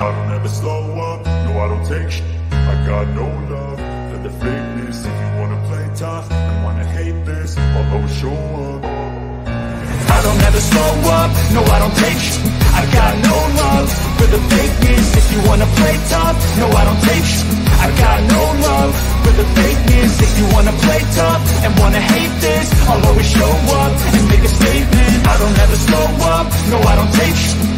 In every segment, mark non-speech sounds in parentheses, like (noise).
I don't ever slow up, no I don't take sh- I got no love. For the fakeness If you wanna play tough and wanna hate this I'll always show up. I don't ever slow up, no I don't take sh- I got no love. For the fakeness If you wanna play tough, no I don't take sh- I got no love. For the fakeness If you wanna play tough and wanna hate this I'll always show up and make a statement. I don't ever slow up, no I don't take sh-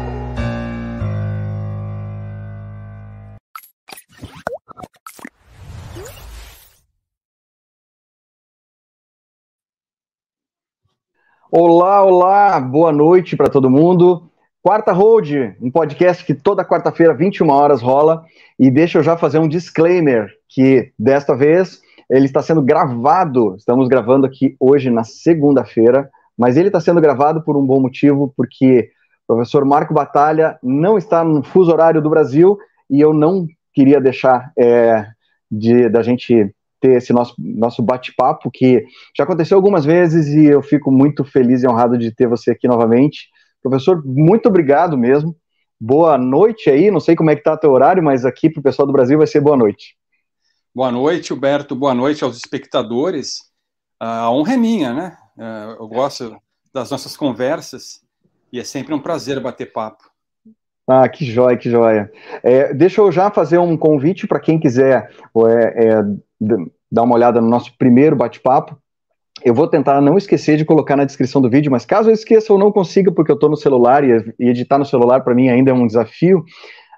Olá, olá, boa noite para todo mundo. Quarta Hold, um podcast que toda quarta-feira, 21 horas, rola. E deixa eu já fazer um disclaimer, que desta vez ele está sendo gravado. Estamos gravando aqui hoje na segunda-feira, mas ele está sendo gravado por um bom motivo, porque o professor Marco Batalha não está no fuso horário do Brasil e eu não queria deixar é, de, da gente ter esse nosso, nosso bate-papo, que já aconteceu algumas vezes e eu fico muito feliz e honrado de ter você aqui novamente. Professor, muito obrigado mesmo. Boa noite aí, não sei como é que está o teu horário, mas aqui para o pessoal do Brasil vai ser boa noite. Boa noite, Huberto. Boa noite aos espectadores. A honra é minha, né? Eu gosto das nossas conversas e é sempre um prazer bater papo. Ah, que joia, que joia. É, deixa eu já fazer um convite para quem quiser é, é, dar uma olhada no nosso primeiro bate-papo. Eu vou tentar não esquecer de colocar na descrição do vídeo, mas caso eu esqueça ou não consiga, porque eu estou no celular e, editar no celular para mim ainda é um desafio,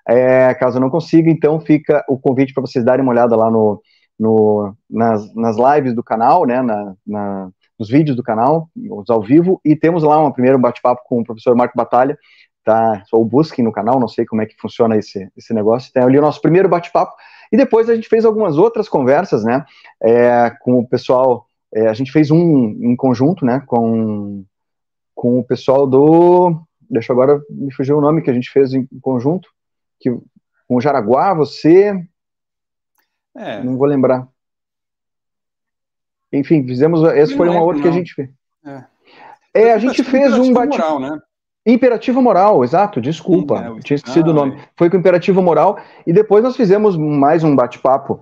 é, caso eu não consiga, então fica o convite para vocês darem uma olhada lá no, no nas, nas, lives do canal, né, na, na, nos vídeos do canal, os ao vivo, e temos lá um primeiro bate-papo com o professor Marco Batalha, tá, ou busquem no canal, não sei como é que funciona esse, esse negócio, tem ali o nosso primeiro bate-papo, e depois a gente fez algumas outras conversas, né, é, com o pessoal, é, a gente fez um em conjunto, né, com, com o pessoal do, deixa eu agora me fugir o nome que a gente fez em conjunto, que, com o Jaraguá, você, é. não vou lembrar. Enfim, fizemos, esse foi uma outra que a gente fez. É, é a gente fez um bate né? Imperativo moral, exato, desculpa, Sim, é, tinha esquecido o nome. Foi com imperativo moral, e depois nós fizemos mais um bate-papo,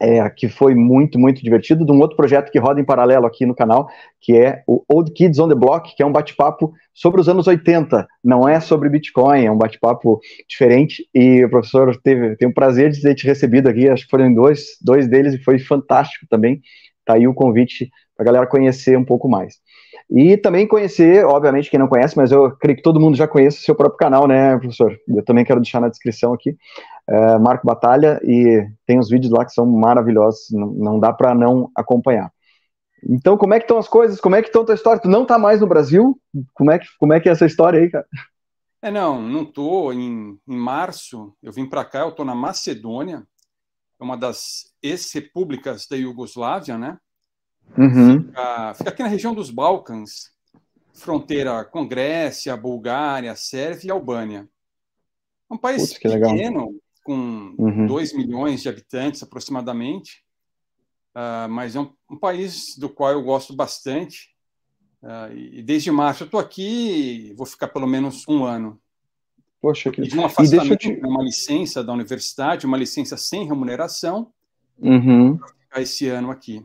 é, que foi muito, muito divertido, de um outro projeto que roda em paralelo aqui no canal, que é o Old Kids on the Block, que é um bate-papo sobre os anos 80, não é sobre Bitcoin, é um bate-papo diferente, e o professor teve, tem o prazer de ter te recebido aqui, acho que foram dois, dois deles, e foi fantástico também, tá aí o convite para a galera conhecer um pouco mais. E também conhecer, obviamente, quem não conhece, mas eu creio que todo mundo já conhece o seu próprio canal, né, professor? Eu também quero deixar na descrição aqui, é, Marco Batalha, e tem os vídeos lá que são maravilhosos, não, não dá para não acompanhar. Então, como é que estão as coisas? Como é que estão a tua história? Tu não está mais no Brasil? Como é que, como é, que é essa história aí, cara? É, não, não tô. Em, em março, eu vim para cá, eu tô na Macedônia, uma das ex-repúblicas da Iugoslávia, né? Uhum. Fica, fica, aqui na região dos Balcãs, fronteira com Grécia, Bulgária, Sérvia e Albânia. É um país Putz, pequeno, com uhum. 2 milhões de habitantes aproximadamente, uh, mas é um, um, país do qual eu gosto bastante. Uh, e desde março eu estou aqui, vou ficar pelo menos um ano. Poxa, que... de um afastamento, te... uma licença da universidade, uma licença sem remuneração, uhum. ficar esse ano aqui.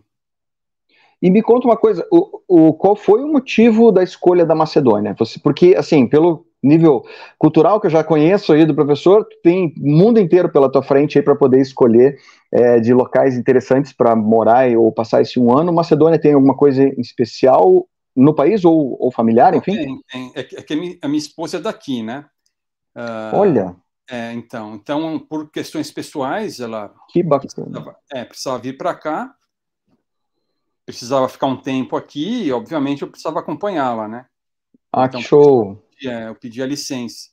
E me conta uma coisa, o, o, qual foi o motivo da escolha da Macedônia? Você, porque, assim, pelo nível cultural que eu já conheço aí do professor, tem o mundo inteiro pela tua frente aí para poder escolher é, de locais interessantes para morar ou passar esse um ano. Macedônia tem alguma coisa em especial no país ou, ou familiar, enfim? Tem, tem. É que, é que a, minha, a minha esposa é daqui, né? Uh, Olha. É, então, então, por questões pessoais, ela que bacana. Precisava, é, precisava vir para cá precisava ficar um tempo aqui e, obviamente, eu precisava acompanhá-la, né? Ah, então, que show! Eu pedi, é, eu pedi a licença.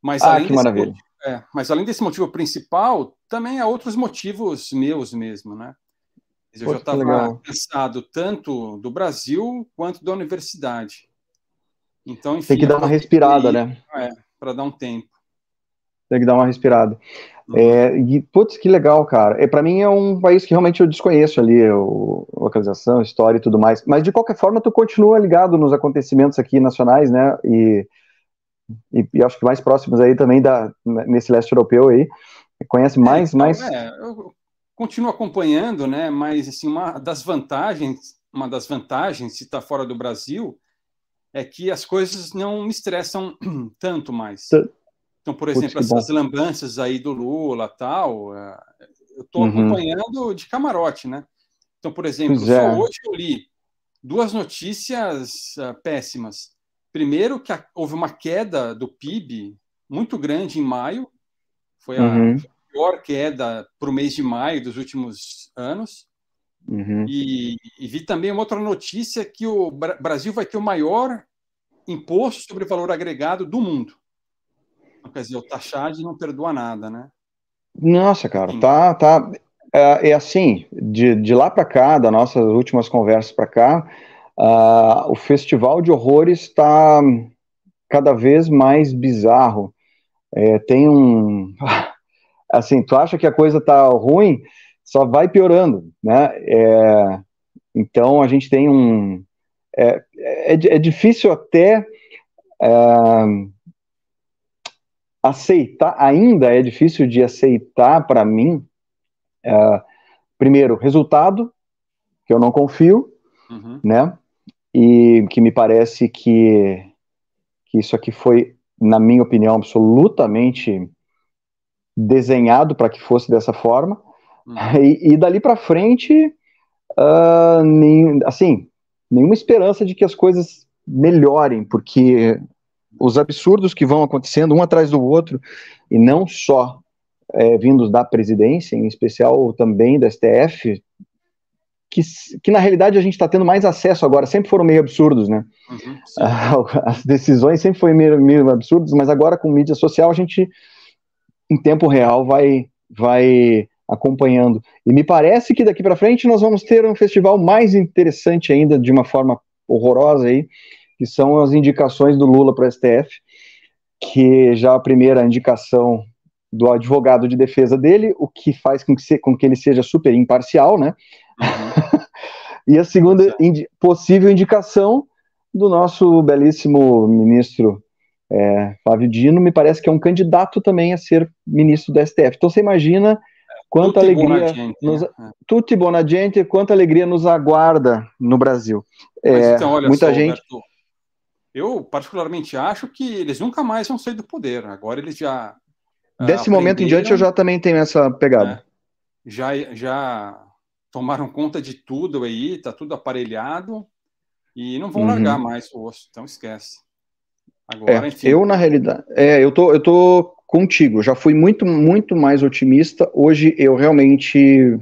Mas, ah, que maravilha. Motivo, É, mas além desse motivo principal, também há outros motivos meus mesmo, né? Eu já estava cansado tanto do Brasil quanto da universidade. Então, enfim, Tem que dar uma respirada, né? É, para dar um tempo. Tem que dar uma respirada. Uhum. É, e, putz, que legal, cara. É, para mim é um país que realmente eu desconheço ali, o, localização, história e tudo mais. Mas, de qualquer forma, tu continua ligado nos acontecimentos aqui nacionais, né? E, e, e acho que mais próximos aí também da, nesse leste europeu aí. Conhece mais, é, então, mais... É, eu continuo acompanhando, né? Mas, assim, uma das vantagens, uma das vantagens de estar fora do Brasil é que as coisas não me estressam (clears throat) tanto mais. Então, por exemplo, Putz, essas lambanças aí do Lula tal, é, eu estou uhum. acompanhando de camarote, né? Então, por exemplo, é. hoje eu li duas notícias uh, péssimas. Primeiro, que a, houve uma queda do PIB muito grande em maio, foi a uhum. pior queda para o mês de maio dos últimos anos. Uhum. E, e, vi também uma outra notícia que o Brasil vai ter o maior imposto sobre valor agregado do mundo. Quer dizer, o taxade não perdoa nada, né? Nossa, cara, Sim. tá, tá. É, é, assim, de, de lá para cá, das nossas últimas conversas para cá, uh, o festival de horrores está cada vez mais bizarro. É, tem um. (laughs) Assim, tu acha que a coisa tá ruim, só vai piorando, né? É, então a gente tem um. É, é, é difícil até é, aceitar, ainda é difícil de aceitar para mim. É, primeiro, resultado, que eu não confio, uhum. né? E que me parece que, que isso aqui foi, na minha opinião, absolutamente desenhado para que fosse dessa forma. Uhum. E, e, dali para frente, uh, nem, assim, nenhuma esperança de que as coisas melhorem, porque os absurdos que vão acontecendo um atrás do outro, e não só é, vindos da presidência, em especial também da STF, que, que na realidade a gente está tendo mais acesso agora, sempre foram meio absurdos, né? Uhum, (laughs) As decisões sempre foram meio, meio absurdas, mas agora com mídia social a gente, em tempo real, vai, vai acompanhando. E me parece que daqui para frente nós vamos ter um festival mais interessante ainda, de uma forma horrorosa aí, que são as indicações do Lula para o STF, que já a primeira indicação do advogado de defesa dele, o que faz com que, se, com que ele seja super imparcial, né? Uhum. (laughs) e a segunda indi possível indicação do nosso belíssimo ministro é, Flávio Dino, me parece que é um candidato também a ser ministro do STF. Então você imagina quanta tutti alegria nos, é. tutti buona gente, quanta alegria nos aguarda no Brasil. É, então, muita só, gente. Roberto, eu particularmente acho que eles nunca mais vão sair do poder. Agora eles já ah, Desse momento em diante eu já também tenho essa pegada. Né? Já já tomaram conta de tudo aí, tá tudo aparelhado e não vão uhum. largar mais o osso. Então esquece. Agora, é, enfim. Eu na realidade, é, eu tô eu tô contigo. Já fui muito, muito mais otimista. Hoje eu realmente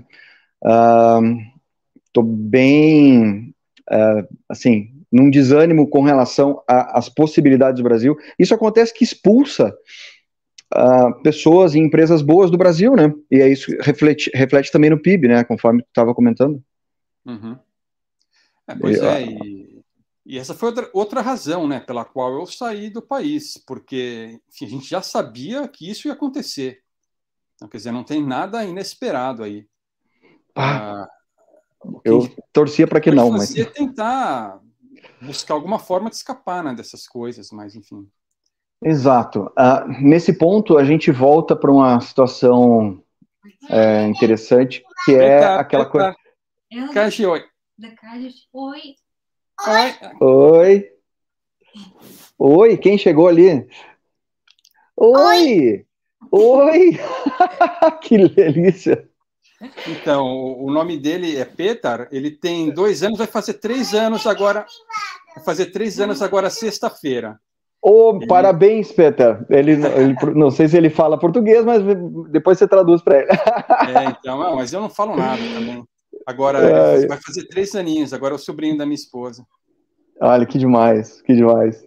estou uh, bem, uh, assim, num desânimo com relação às possibilidades do Brasil. Isso acontece que expulsa uh, pessoas e empresas boas do Brasil, né? E aí isso reflete, reflete também no PIB, né? Conforme tu estava comentando. Uhum. É, pois e, é, e e essa foi outra, outra razão né, pela qual eu saí do país, porque enfim, a gente já sabia que isso ia acontecer. Então, quer dizer, não tem nada inesperado aí. Ah, ah eu torcia para que não, mas. tentar buscar alguma forma de escapar né, dessas coisas, mas enfim. Exato. Uh, nesse ponto, a gente volta para uma situação é, interessante, que é eita, aquela coisa. Kaji, oi. Oi. Oi. Oi. Oi, quem chegou ali? Oi! Oi! (laughs) que delícia! Então, o nome dele é Petar, ele tem dois anos, vai fazer três anos agora. Vai fazer três anos agora, sexta-feira. Oh, ele... Parabéns, Peter. Ele, ele, não sei se ele fala português, mas depois você traduz para ele. É, então, não, mas eu não falo nada também. Agora, é... vai fazer três aninhos, agora é o sobrinho da minha esposa. Olha, que demais, que demais.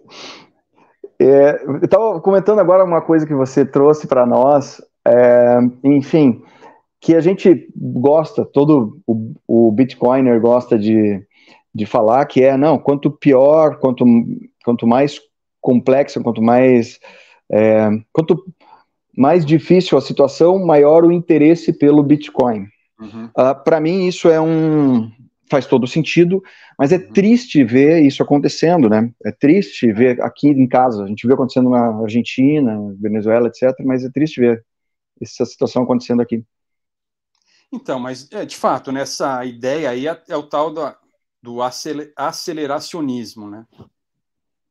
É, eu estava comentando agora uma coisa que você trouxe para nós, é, enfim, que a gente gosta, todo o, o Bitcoiner gosta de, de falar, que é, não, quanto pior, quanto, quanto mais complexo, quanto mais, é, quanto mais difícil a situação, maior o interesse pelo Bitcoin. Uhum. Uh, ah, para mim, isso é um, faz todo sentido, mas é uhum. triste ver isso acontecendo, né? É triste ver aqui em casa, a gente vê acontecendo na Argentina, Venezuela, etc., mas é triste ver essa situação acontecendo aqui. Então, mas é, de fato, nessa ideia aí é, é o tal do, do aceleracionismo, né?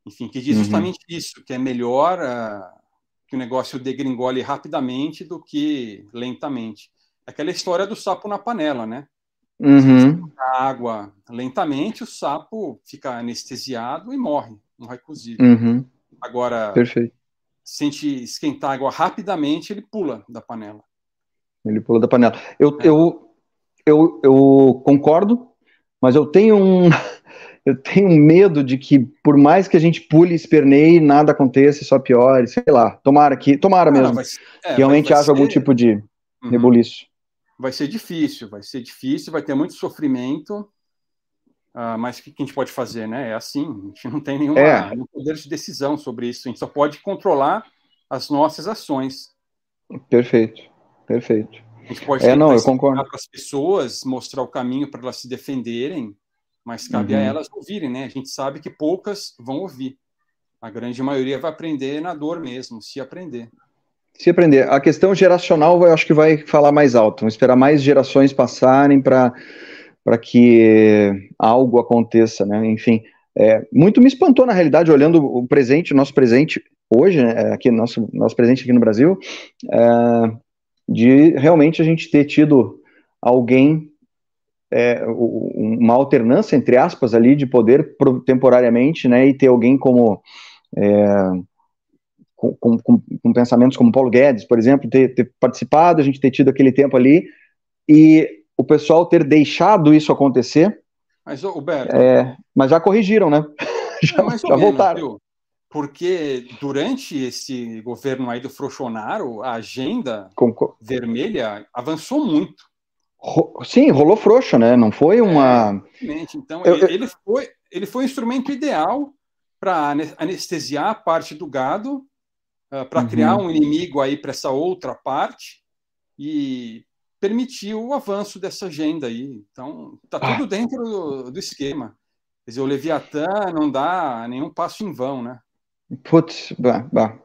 Enfim, que diz uhum. justamente uhum. isso, que é melhor uh, que o negócio degringole rapidamente do que lentamente. Aquela história do sapo na panela, né? Uhum. a água lentamente, o sapo fica anestesiado e morre, morre cozido. Uhum. Agora, Perfeito. sente esquentar a água rapidamente, ele pula da panela. Ele pula da panela. Eu, é. eu, eu, eu concordo, mas eu tenho um. (laughs) Eu tenho medo de que, por mais que a gente pule e esperneie, nada aconteça, só piore, sei lá. Tomara que. Tomara mesmo. Não, é, realmente haja ser... algum tipo de uhum. rebuliço vai ser difícil, vai ser difícil, vai ter muito sofrimento, uh, mas o que, a gente pode fazer, né? É assim, a gente não tem nenhuma, é. nenhum poder de decisão sobre isso, a gente só pode controlar as nossas ações. Perfeito, perfeito. A gente pode é, não, eu concordo. para as pessoas, mostrar o caminho para elas se defenderem, mas cabe uhum. a elas ouvirem, né? A gente sabe que poucas vão ouvir. A grande maioria vai aprender na dor mesmo, se aprender. Se aprender. A questão geracional, eu acho que vai falar mais alto. Vamos esperar mais gerações passarem para que algo aconteça, né? Enfim, é, muito me espantou, na realidade, olhando o presente, o nosso presente hoje, né, aqui, nosso, nosso presente aqui no Brasil, é, de realmente a gente ter tido alguém, é, uma alternância, entre aspas, ali, de poder temporariamente, né, e ter alguém como é, com, com, com, pensamentos como Paulo Guedes, por exemplo, ter, ter, participado, a gente ter tido aquele tempo ali, e o pessoal ter deixado isso acontecer. Mas, Roberto. É, mas já corrigiram, né? (laughs) já, já voltaram. Viu? Porque durante esse governo aí do Frochonaro, a agenda vermelha avançou muito. Sim, rolou frouxa, né? Não foi uma. É, então, eu, ele, foi, ele foi o instrumento ideal para anestesiar a parte do gado uh, ah, para uhum. criar um inimigo aí para essa outra parte e permitir o avanço dessa agenda aí. Então, está tudo ah. dentro do, do, esquema. Quer dizer, o Leviatã não dá nenhum passo em vão, né? Putz, bah, bah.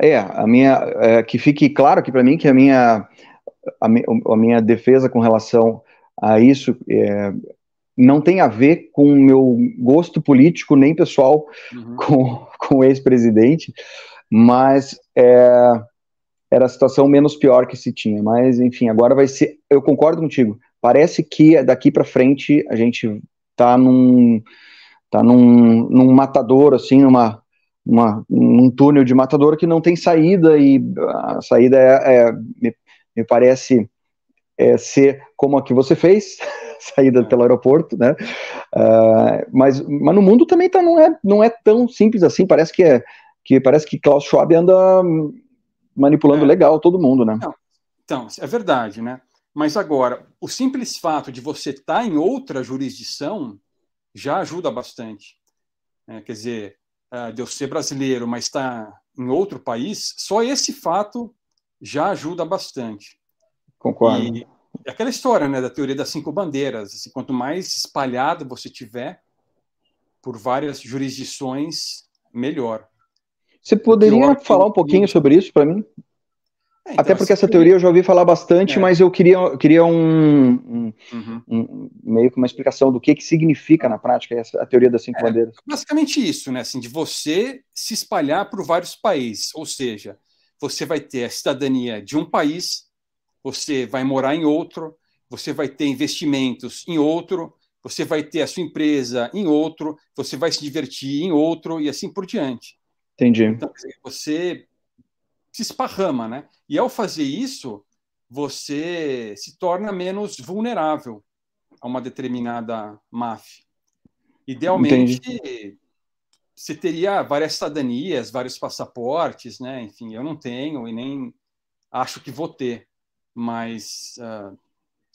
é, a minha, é, que fique claro aqui para mim que a minha, a, a, minha defesa com relação a isso é, não tem a ver com o meu gosto político nem pessoal uhum. (laughs) com, com o ex-presidente, mas é, era a situação menos pior que se tinha. Mas, enfim, agora vai ser. Eu concordo contigo. Parece que daqui para frente a gente tá num. tá num, num matador, assim, numa. Uma, um túnel de matador que não tem saída, e a saída é, é me, me parece é, ser como a que você fez, (laughs) saída pelo aeroporto, né? Uh, mas, mas no mundo também tá, não, é, não é tão simples assim, parece que é que parece que Klaus Schwab anda manipulando é. legal todo mundo, né? Não, então, é verdade, né? Mas agora, o simples fato de você estar tá em outra jurisdição já ajuda bastante. É, quer dizer, uh, de eu ser brasileiro, mas estar tá em outro país, só esse fato já ajuda bastante. Concordo. E é aquela história né, da teoria das cinco bandeiras. Assim, quanto mais espalhado você tiver por várias jurisdições, melhor. Você poderia falar um pouquinho sobre isso para mim? É, então, Até porque essa teoria eu já ouvi falar bastante, é. mas eu queria, queria um, um, uhum. um, meio que uma explicação do que, que significa na prática essa, a teoria das cinco é, bandeiras. Basicamente isso, né? Assim, de você se espalhar por vários países, ou seja, você vai ter a cidadania de um país, você vai morar em outro, você vai ter investimentos em outro, você vai ter a sua empresa em outro, você vai se divertir em outro e assim por diante. Entendi. Então, você se esparrama, né? E ao fazer isso, você se torna menos vulnerável a uma determinada máfia. Idealmente, Entendi. você teria várias cidadanias, vários passaportes, né? Enfim, eu não tenho e nem acho que vou ter, mas uh,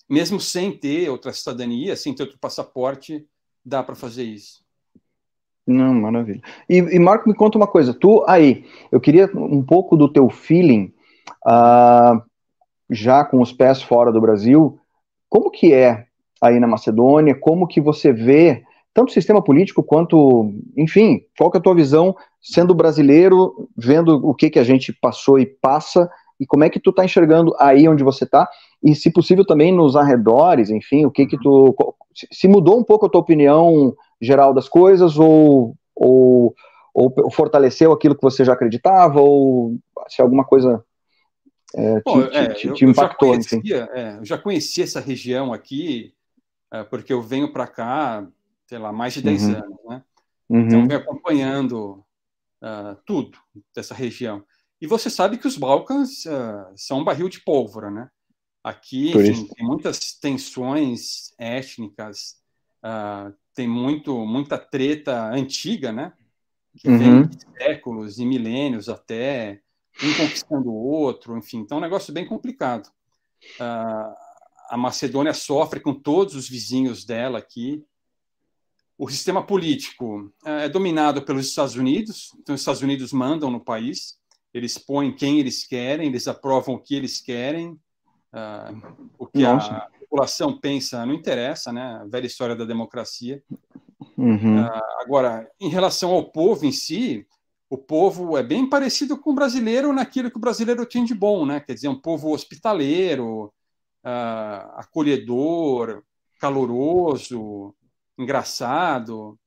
mesmo sem ter outra cidadania, sem ter outro passaporte, dá para fazer isso. Não, maravilha. E, e, Marco, me conta uma coisa. Tu aí, eu queria um pouco do teu feeling, uh, já com os pés fora do Brasil, como que é aí na Macedônia? Como que você vê tanto o sistema político quanto, enfim, qual que é a tua visão sendo brasileiro, vendo o que que a gente passou e passa e como é que tu está enxergando aí onde você está e, se possível, também nos arredores, enfim, o que que tu se mudou um pouco a tua opinião geral das coisas ou, ou, ou fortaleceu aquilo que você já acreditava ou se alguma coisa é, te, Bom, é, te, te, impactou? Eu já, conhecia, é, eu já conhecia essa região aqui é, porque eu venho para cá, sei lá, mais de 10 uhum. anos, né? Uhum. Então, eu venho acompanhando uh, tudo dessa região. E você sabe que os Balcãs uh, são um barril de pólvora, né? Aqui enfim, tem muitas tensões étnicas, uh, tem muito, muita treta antiga, né? Que uhum. vem de séculos e milênios até, um conquistando o outro, enfim. Então, é um negócio bem complicado. Uh, a Macedônia sofre com todos os vizinhos dela aqui. O sistema político uh, é dominado pelos Estados Unidos, então os Estados Unidos mandam no país, eles põem quem eles querem, eles aprovam o que eles querem, uh, o que Nossa. a população pensa não interessa, né? A velha história da democracia. Uhum. Uh, agora, em relação ao povo em si, o povo é bem parecido com o brasileiro naquilo que o brasileiro tem de bom, né? Quer dizer, um povo hospitaleiro, uh, acolhedor, caloroso, engraçado.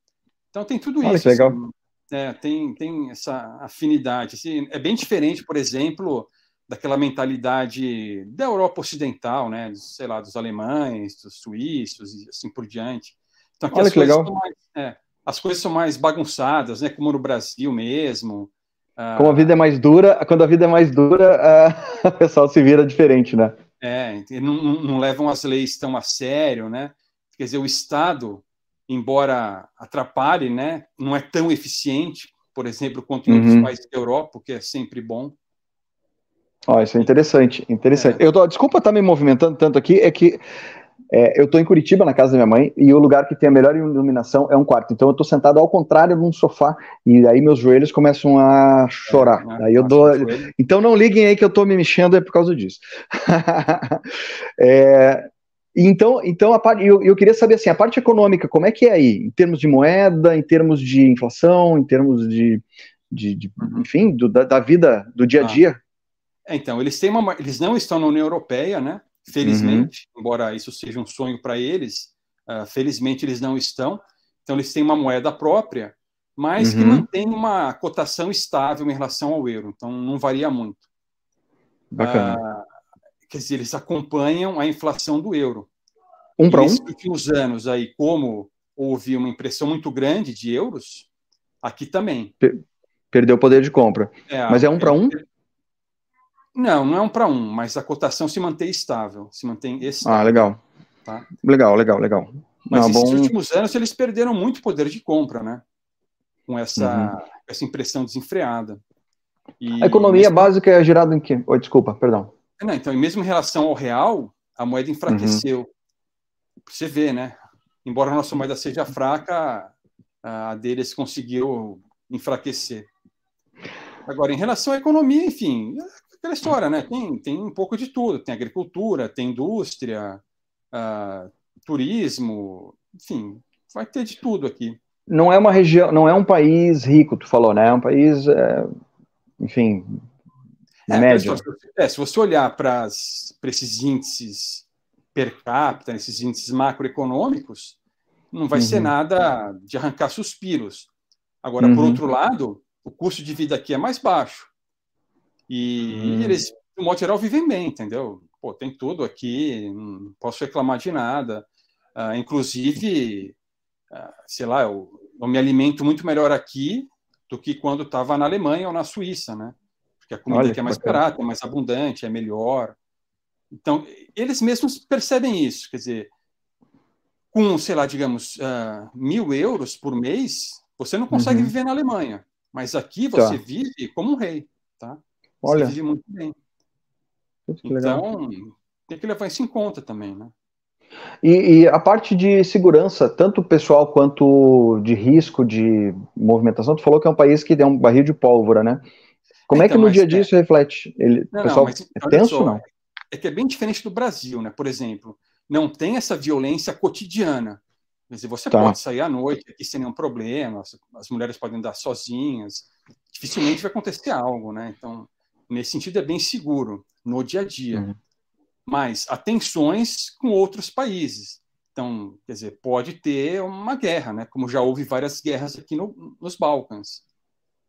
Então tem tudo Olha, isso. Legal. Assim, é, tem, tem essa afinidade. Assim, é bem diferente, por exemplo, daquela mentalidade da Europa Ocidental, né? Sei lá, dos alemães, dos suíços e assim por diante. Então, aqui Olha que legal. Mais, é, as coisas são mais bagunçadas, né? Como no Brasil mesmo. Ah, Como a vida é mais dura, quando a vida é mais dura, (laughs) o pessoal se vira diferente, né? É, não, não levam as leis tão a sério, né? Quer dizer, o Estado, embora atrapalhe, né? Não é tão eficiente, por exemplo, quanto em uhum. outros países da Europa, que é sempre bom. Ó, isso é interessante, interessante. É. Eu tô, desculpa estar me movimentando tanto aqui, é que é, eu estou em Curitiba, na casa da minha mãe, e o lugar que tem a melhor iluminação é um quarto. Então eu estou sentado ao contrário num sofá, e aí meus joelhos começam a chorar. É, né? aí eu dou. Então não liguem aí que eu estou me mexendo, é por causa disso. (laughs) é, então, então a parte, eu, eu, queria saber assim, a parte econômica, como é que é aí? Em termos de moeda, em termos de inflação, em termos de, de, de uhum. enfim, do, da, da, vida do dia a ah. dia? Ah. É, então, eles têm uma, eles não estão na União Europeia, né? Felizmente, uhum. embora isso seja um sonho para eles, uh, felizmente eles não estão. Então, eles têm uma moeda própria, mas uhum. que mantém uma cotação estável em relação ao euro. Então, não varia muito. Bacana. Uh, quer dizer, eles acompanham a inflação do euro. Um para um? Nesses últimos anos, aí, como houve uma impressão muito grande de euros, aqui também. Perdeu o poder de compra. É, mas é um para um? Não, não é um para um, mas a cotação se mantém estável, se mantém estável. Ah, legal. Tá? Legal, legal, legal. Mas nesses bom... últimos anos eles perderam muito poder de compra, né? Com essa, uhum. essa impressão desenfreada. E a economia mesmo... básica é gerada em quê? Oh, desculpa, perdão. Não, então, e mesmo em relação ao real, a moeda enfraqueceu. Uhum. Você vê, né? Embora a nossa moeda seja fraca, a deles conseguiu enfraquecer. Agora, em relação à economia, enfim, aquela história, né? Tem, tem um pouco de tudo. Tem agricultura, tem indústria, uh, turismo, enfim, vai ter de tudo aqui. Não é uma região, não é um país rico, tu falou, né? É um país, é, enfim, é, médio. É, se você olhar para esses índices per capita, esses índices macroeconômicos, não vai uhum. ser nada de arrancar suspiros. Agora, uhum. por outro lado, o custo de vida aqui é mais baixo. E hum. eles, no modo geral, vivem bem, entendeu? Pô, tem tudo aqui, não posso reclamar de nada. Uh, inclusive, uh, sei lá, eu, eu, me alimento muito melhor aqui do que quando estava na Alemanha ou na Suíça, né? Porque a comida Olha, aqui é mais barata, é mais abundante, é melhor. Então, eles mesmos percebem isso, quer dizer, com, sei lá, digamos, uh, mil euros por mês, Você não consegue uhum. viver na Alemanha, mas aqui tá. você tá. vive como um rei, tá? Olha. vive muito bem. Então, tem que levar isso em conta também, né? E, e, a parte de segurança, tanto pessoal quanto de risco de movimentação, tu falou que é um país que tem um barril de pólvora, né? Como então, é que então, no dia a dia é... isso reflete? Ele, não, pessoal, não, mas, é tenso só, não? É que é bem diferente do Brasil, né? Por exemplo, não tem essa violência cotidiana. Quer dizer, você tá. pode sair à noite aqui sem nenhum problema, as mulheres podem andar sozinhas, dificilmente vai acontecer algo, né? Então, nesse sentido, é bem seguro no dia a dia. Uhum mas há tensões com outros países. Então, quer dizer, pode ter uma guerra, né? Como já houve várias guerras aqui no, nos Balcãs.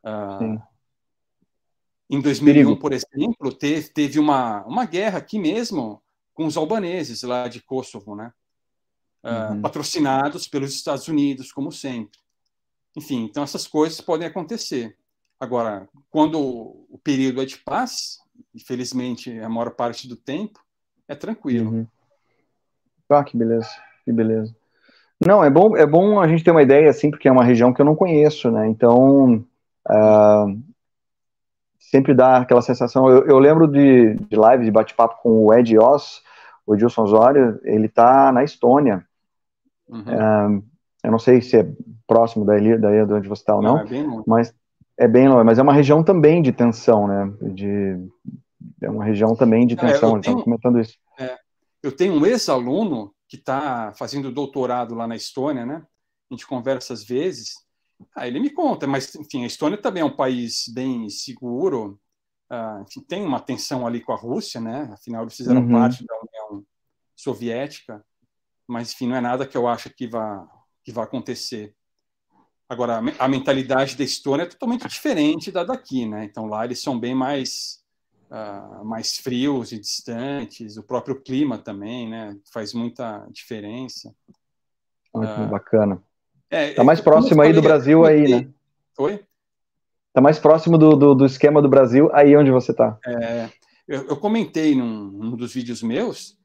Uh, em 2001, Perigo. por exemplo, teve, teve uma, uma guerra aqui mesmo com os albaneses lá de Kosovo, né? Uh, uhum. Patrocinados pelos Estados Unidos, como sempre. Enfim, então essas coisas podem acontecer. Agora, quando o período é de paz, infelizmente a maior parte do tempo, é tranquilo. Uhum. Ah, que beleza, que beleza. Não, é bom, é bom a gente ter uma ideia, assim, porque é uma região que eu não conheço, né? Então, uh, sempre dá aquela sensação. Eu, eu lembro de, de live, de bate-papo com o Ed Oz, o Edilson Osório, ele tá na Estônia. Uhum. Uh, eu não sei se é próximo daí, daí de onde você está ou não, não é mas é bem longe, mas é uma região também de tensão, né? De, é uma região também de é, tensão, é, tenho, comentando isso. É, eu tenho um ex-aluno que está fazendo doutorado lá na Estônia, né? A gente conversa às vezes. Ah, ele me conta, mas enfim, a Estônia também é um país bem seguro. Ah, enfim, tem uma tensão ali com a Rússia, né? Afinal, eles fizeram uhum. parte da União Soviética, mas enfim, não é nada que eu acho que vá que vai acontecer. Agora, a mentalidade da Estônia é totalmente diferente da daqui, né? Então lá eles são bem mais uh, mais frios e distantes, o próprio clima também, né? Faz muita diferença. Muito uh, bacana. É, tá mais próximo aí do Brasil aí, né? Oi? Tá mais próximo do, do, do, esquema do Brasil aí onde você tá. É, eu, eu, comentei num, num dos vídeos meus,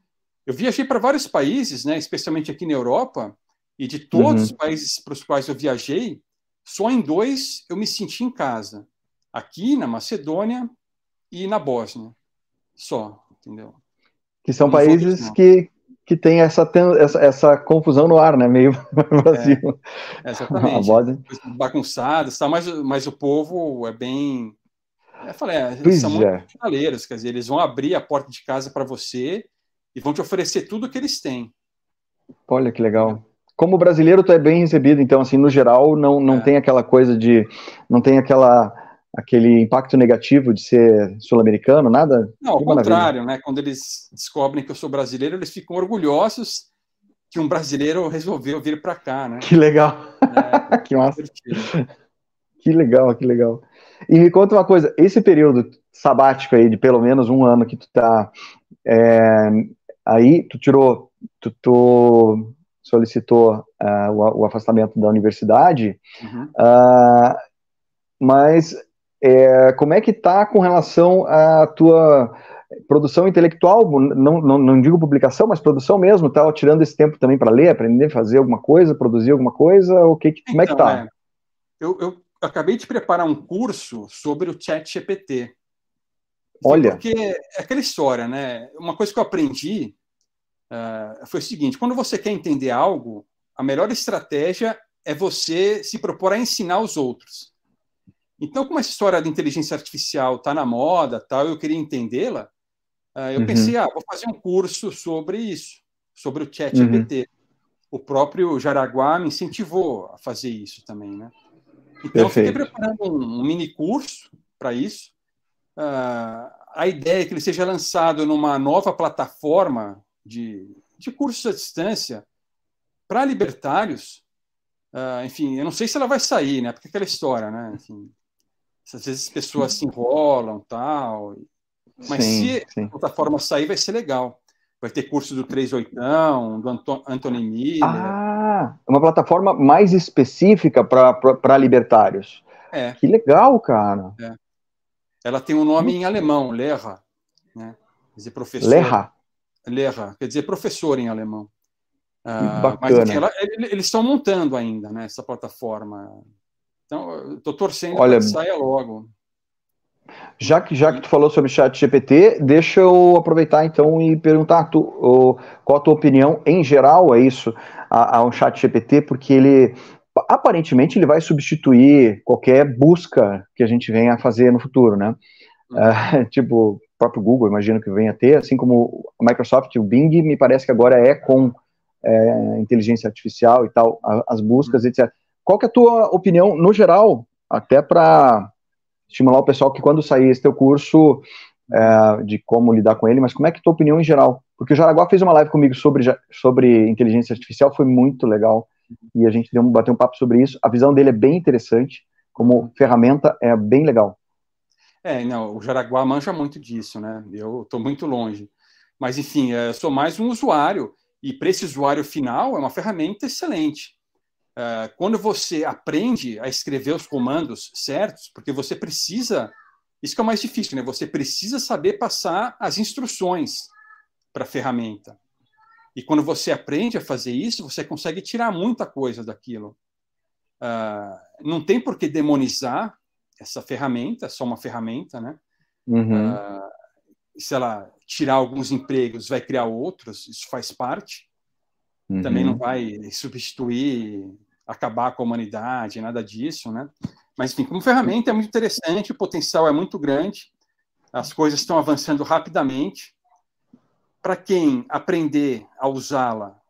eu viajei para vários países, né? Especialmente aqui na Europa, e de todos uhum. os países para os quais eu viajei, só em dois eu me senti em casa. Aqui na Macedônia e na Bósnia. Só, entendeu? Que são países que, que tem essa, essa, essa confusão no ar, né? Meio (laughs) Brasil. É, exatamente. A Bósnia. Bagunçadas, tá? mas, mas o povo é bem. Eu falei, é, eles são é. muito finaleiros, quer dizer, eles vão abrir a porta de casa para você e vão te oferecer tudo o que eles têm. Olha que legal. Como brasileiro, tu é bem recebido, então, assim, no geral, não, não é. tem aquela coisa de. Não tem aquela aquele impacto negativo de ser sul-americano, nada? Não, ao contrário, né? Quando eles descobrem que eu sou brasileiro, eles ficam orgulhosos que um brasileiro resolveu vir para cá, né? Que legal. É, (laughs) que massa. Que legal, que legal. E me conta uma coisa, esse período sabático aí de pelo menos um ano que tu tá é, aí, tu tirou, tu, tu solicitou uh, o, o, afastamento da universidade, uhum. uh, mas é, como é que está com relação à tua produção intelectual? Não, não, não digo publicação, mas produção mesmo. Está tirando esse tempo também para ler, aprender, fazer alguma coisa, produzir alguma coisa? O que, como é que está? Então, é, eu, eu, acabei de preparar um curso sobre o Chat GPT. Olha. Porque é aquela história, né? Uma coisa que eu aprendi uh, foi o seguinte: quando você quer entender algo, a melhor estratégia é você se propor a ensinar os outros. Então, como essa história da inteligência artificial está na moda, tal, eu queria entendê-la, uh, eu uhum. pensei, ah, vou fazer um curso sobre isso, sobre o Chat GPT. Uhum. O próprio Jaraguá me incentivou a fazer isso também, né? Então, eu fiquei preparando um, um mini curso para isso. Uh, a ideia é que ele seja lançado numa nova plataforma de, de cursos à distância para libertários. Uh, enfim, eu não sei se ela vai sair, né? Porque é aquela história, né? Enfim, às vezes as pessoas se enrolam tal. Mas sim, se sim. a plataforma sair, vai ser legal. Vai ter curso do 38, do Anto Anthony Miller. Ah, uma plataforma mais específica para libertários. É. Que legal, cara. É. Ela tem um nome em alemão, Lehra. Né? Quer dizer, professor. Lehra? Lehra, quer dizer professor em alemão. Ah, mas enfim, ela, eles estão montando ainda né, essa plataforma. Então, estou torcendo para que saia logo. Já que, já que tu falou sobre chat GPT, deixa eu aproveitar então e perguntar tu, o, qual a tua opinião em geral é isso, a, a um chat GPT, porque ele aparentemente ele vai substituir qualquer busca que a gente venha a fazer no futuro, né? Uh, (laughs) tipo, o próprio Google, imagino que venha a ter, assim como a Microsoft, o Bing, me parece que agora é com é, inteligência artificial e tal, as buscas, etc. Qual que é a tua opinião, no geral, até para estimular o pessoal que quando sair esse teu curso é, de como lidar com ele, mas como é que é a tua opinião em geral? Porque o Jaraguá fez uma live comigo sobre, sobre inteligência artificial, foi muito legal, e a gente deu, bateu um papo sobre isso. A visão dele é bem interessante, como ferramenta é bem legal. É, não, o Jaraguá manja muito disso, né? Eu estou muito longe. Mas, enfim, eu sou mais um usuário, e para esse usuário final é uma ferramenta excelente. Uh, quando você aprende a escrever os comandos certos, porque você precisa, isso que é o mais difícil, né? Você precisa saber passar as instruções para a ferramenta. E quando você aprende a fazer isso, você consegue tirar muita coisa daquilo. Uh, não tem por que demonizar essa ferramenta, é só uma ferramenta, né? Uhum. Uh, se ela tirar alguns empregos, vai criar outros, isso faz parte. Uhum. Também não vai substituir, acabar com a humanidade, nada disso, né? Mas, enfim, como ferramenta é muito interessante, o potencial é muito grande, as coisas estão avançando rapidamente. Para quem aprender a usá-la,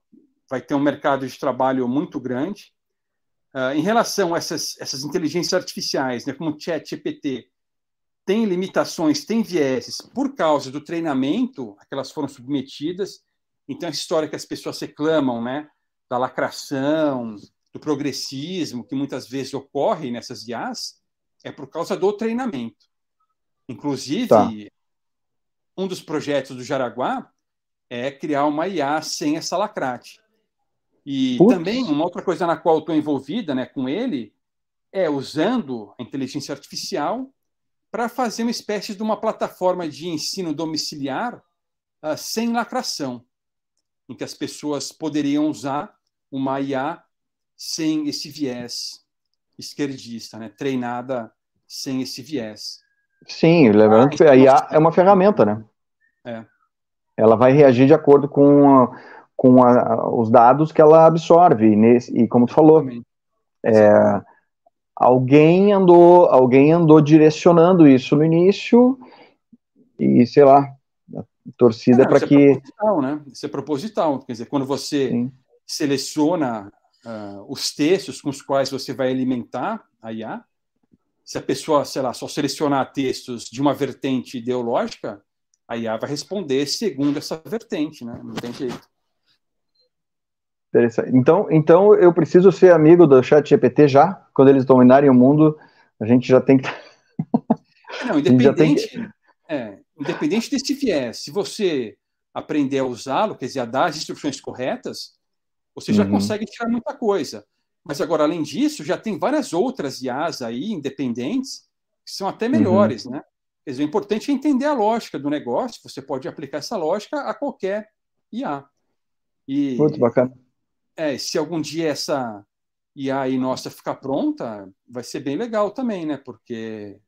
vai ter um mercado de trabalho muito grande. Uh, em relação a essas, essas inteligências artificiais, né, como o Chat GPT, tem limitações, tem vieses por causa do treinamento a que elas foram submetidas. Então, essa história que as pessoas reclamam, né, da lacração, do progressismo, que muitas vezes ocorre nessas IAs, é por causa do treinamento. Inclusive, tá. um dos projetos do Jaraguá é criar uma IA sem essa lacrate. E Putz. também, uma outra coisa na qual estou envolvida né, com ele é usando a inteligência artificial para fazer uma espécie de uma plataforma de ensino domiciliar uh, sem lacração, em que as pessoas poderiam usar uma IA sem esse viés esquerdista, né? treinada sem esse viés. Sim, lembrando que a IA é uma ferramenta, né? É. Ela vai reagir de acordo com, a, com a, os dados que ela absorve. E, nesse, e como tu falou, é, alguém andou, alguém andou direcionando isso no início e sei lá, a torcida é, para que é proposital, né? Isso é proposital, quer dizer, quando você Sim. seleciona uh, os textos com os quais você vai alimentar a IA, se a pessoa, sei lá, só selecionar textos de uma vertente ideológica, a IA vai responder segundo essa vertente, né? Não tem jeito. Então, então eu preciso ser amigo do Chat GPT já? Quando eles dominarem o mundo, a gente já tem que. Não, (laughs) independente, que... é, independente desse viés, se você aprender a usá-lo, quer dizer, a dar as instruções corretas, você já uhum. consegue tirar muita coisa. Mas agora, além disso, já tem várias outras IAs aí, independentes, que são até melhores, uhum. né? Quer dizer, o importante é entender a lógica do negócio, você pode aplicar essa lógica a qualquer IA. E, Muito bacana. É, se algum dia essa IA aí nossa ficar pronta, vai ser bem legal também, né? Porque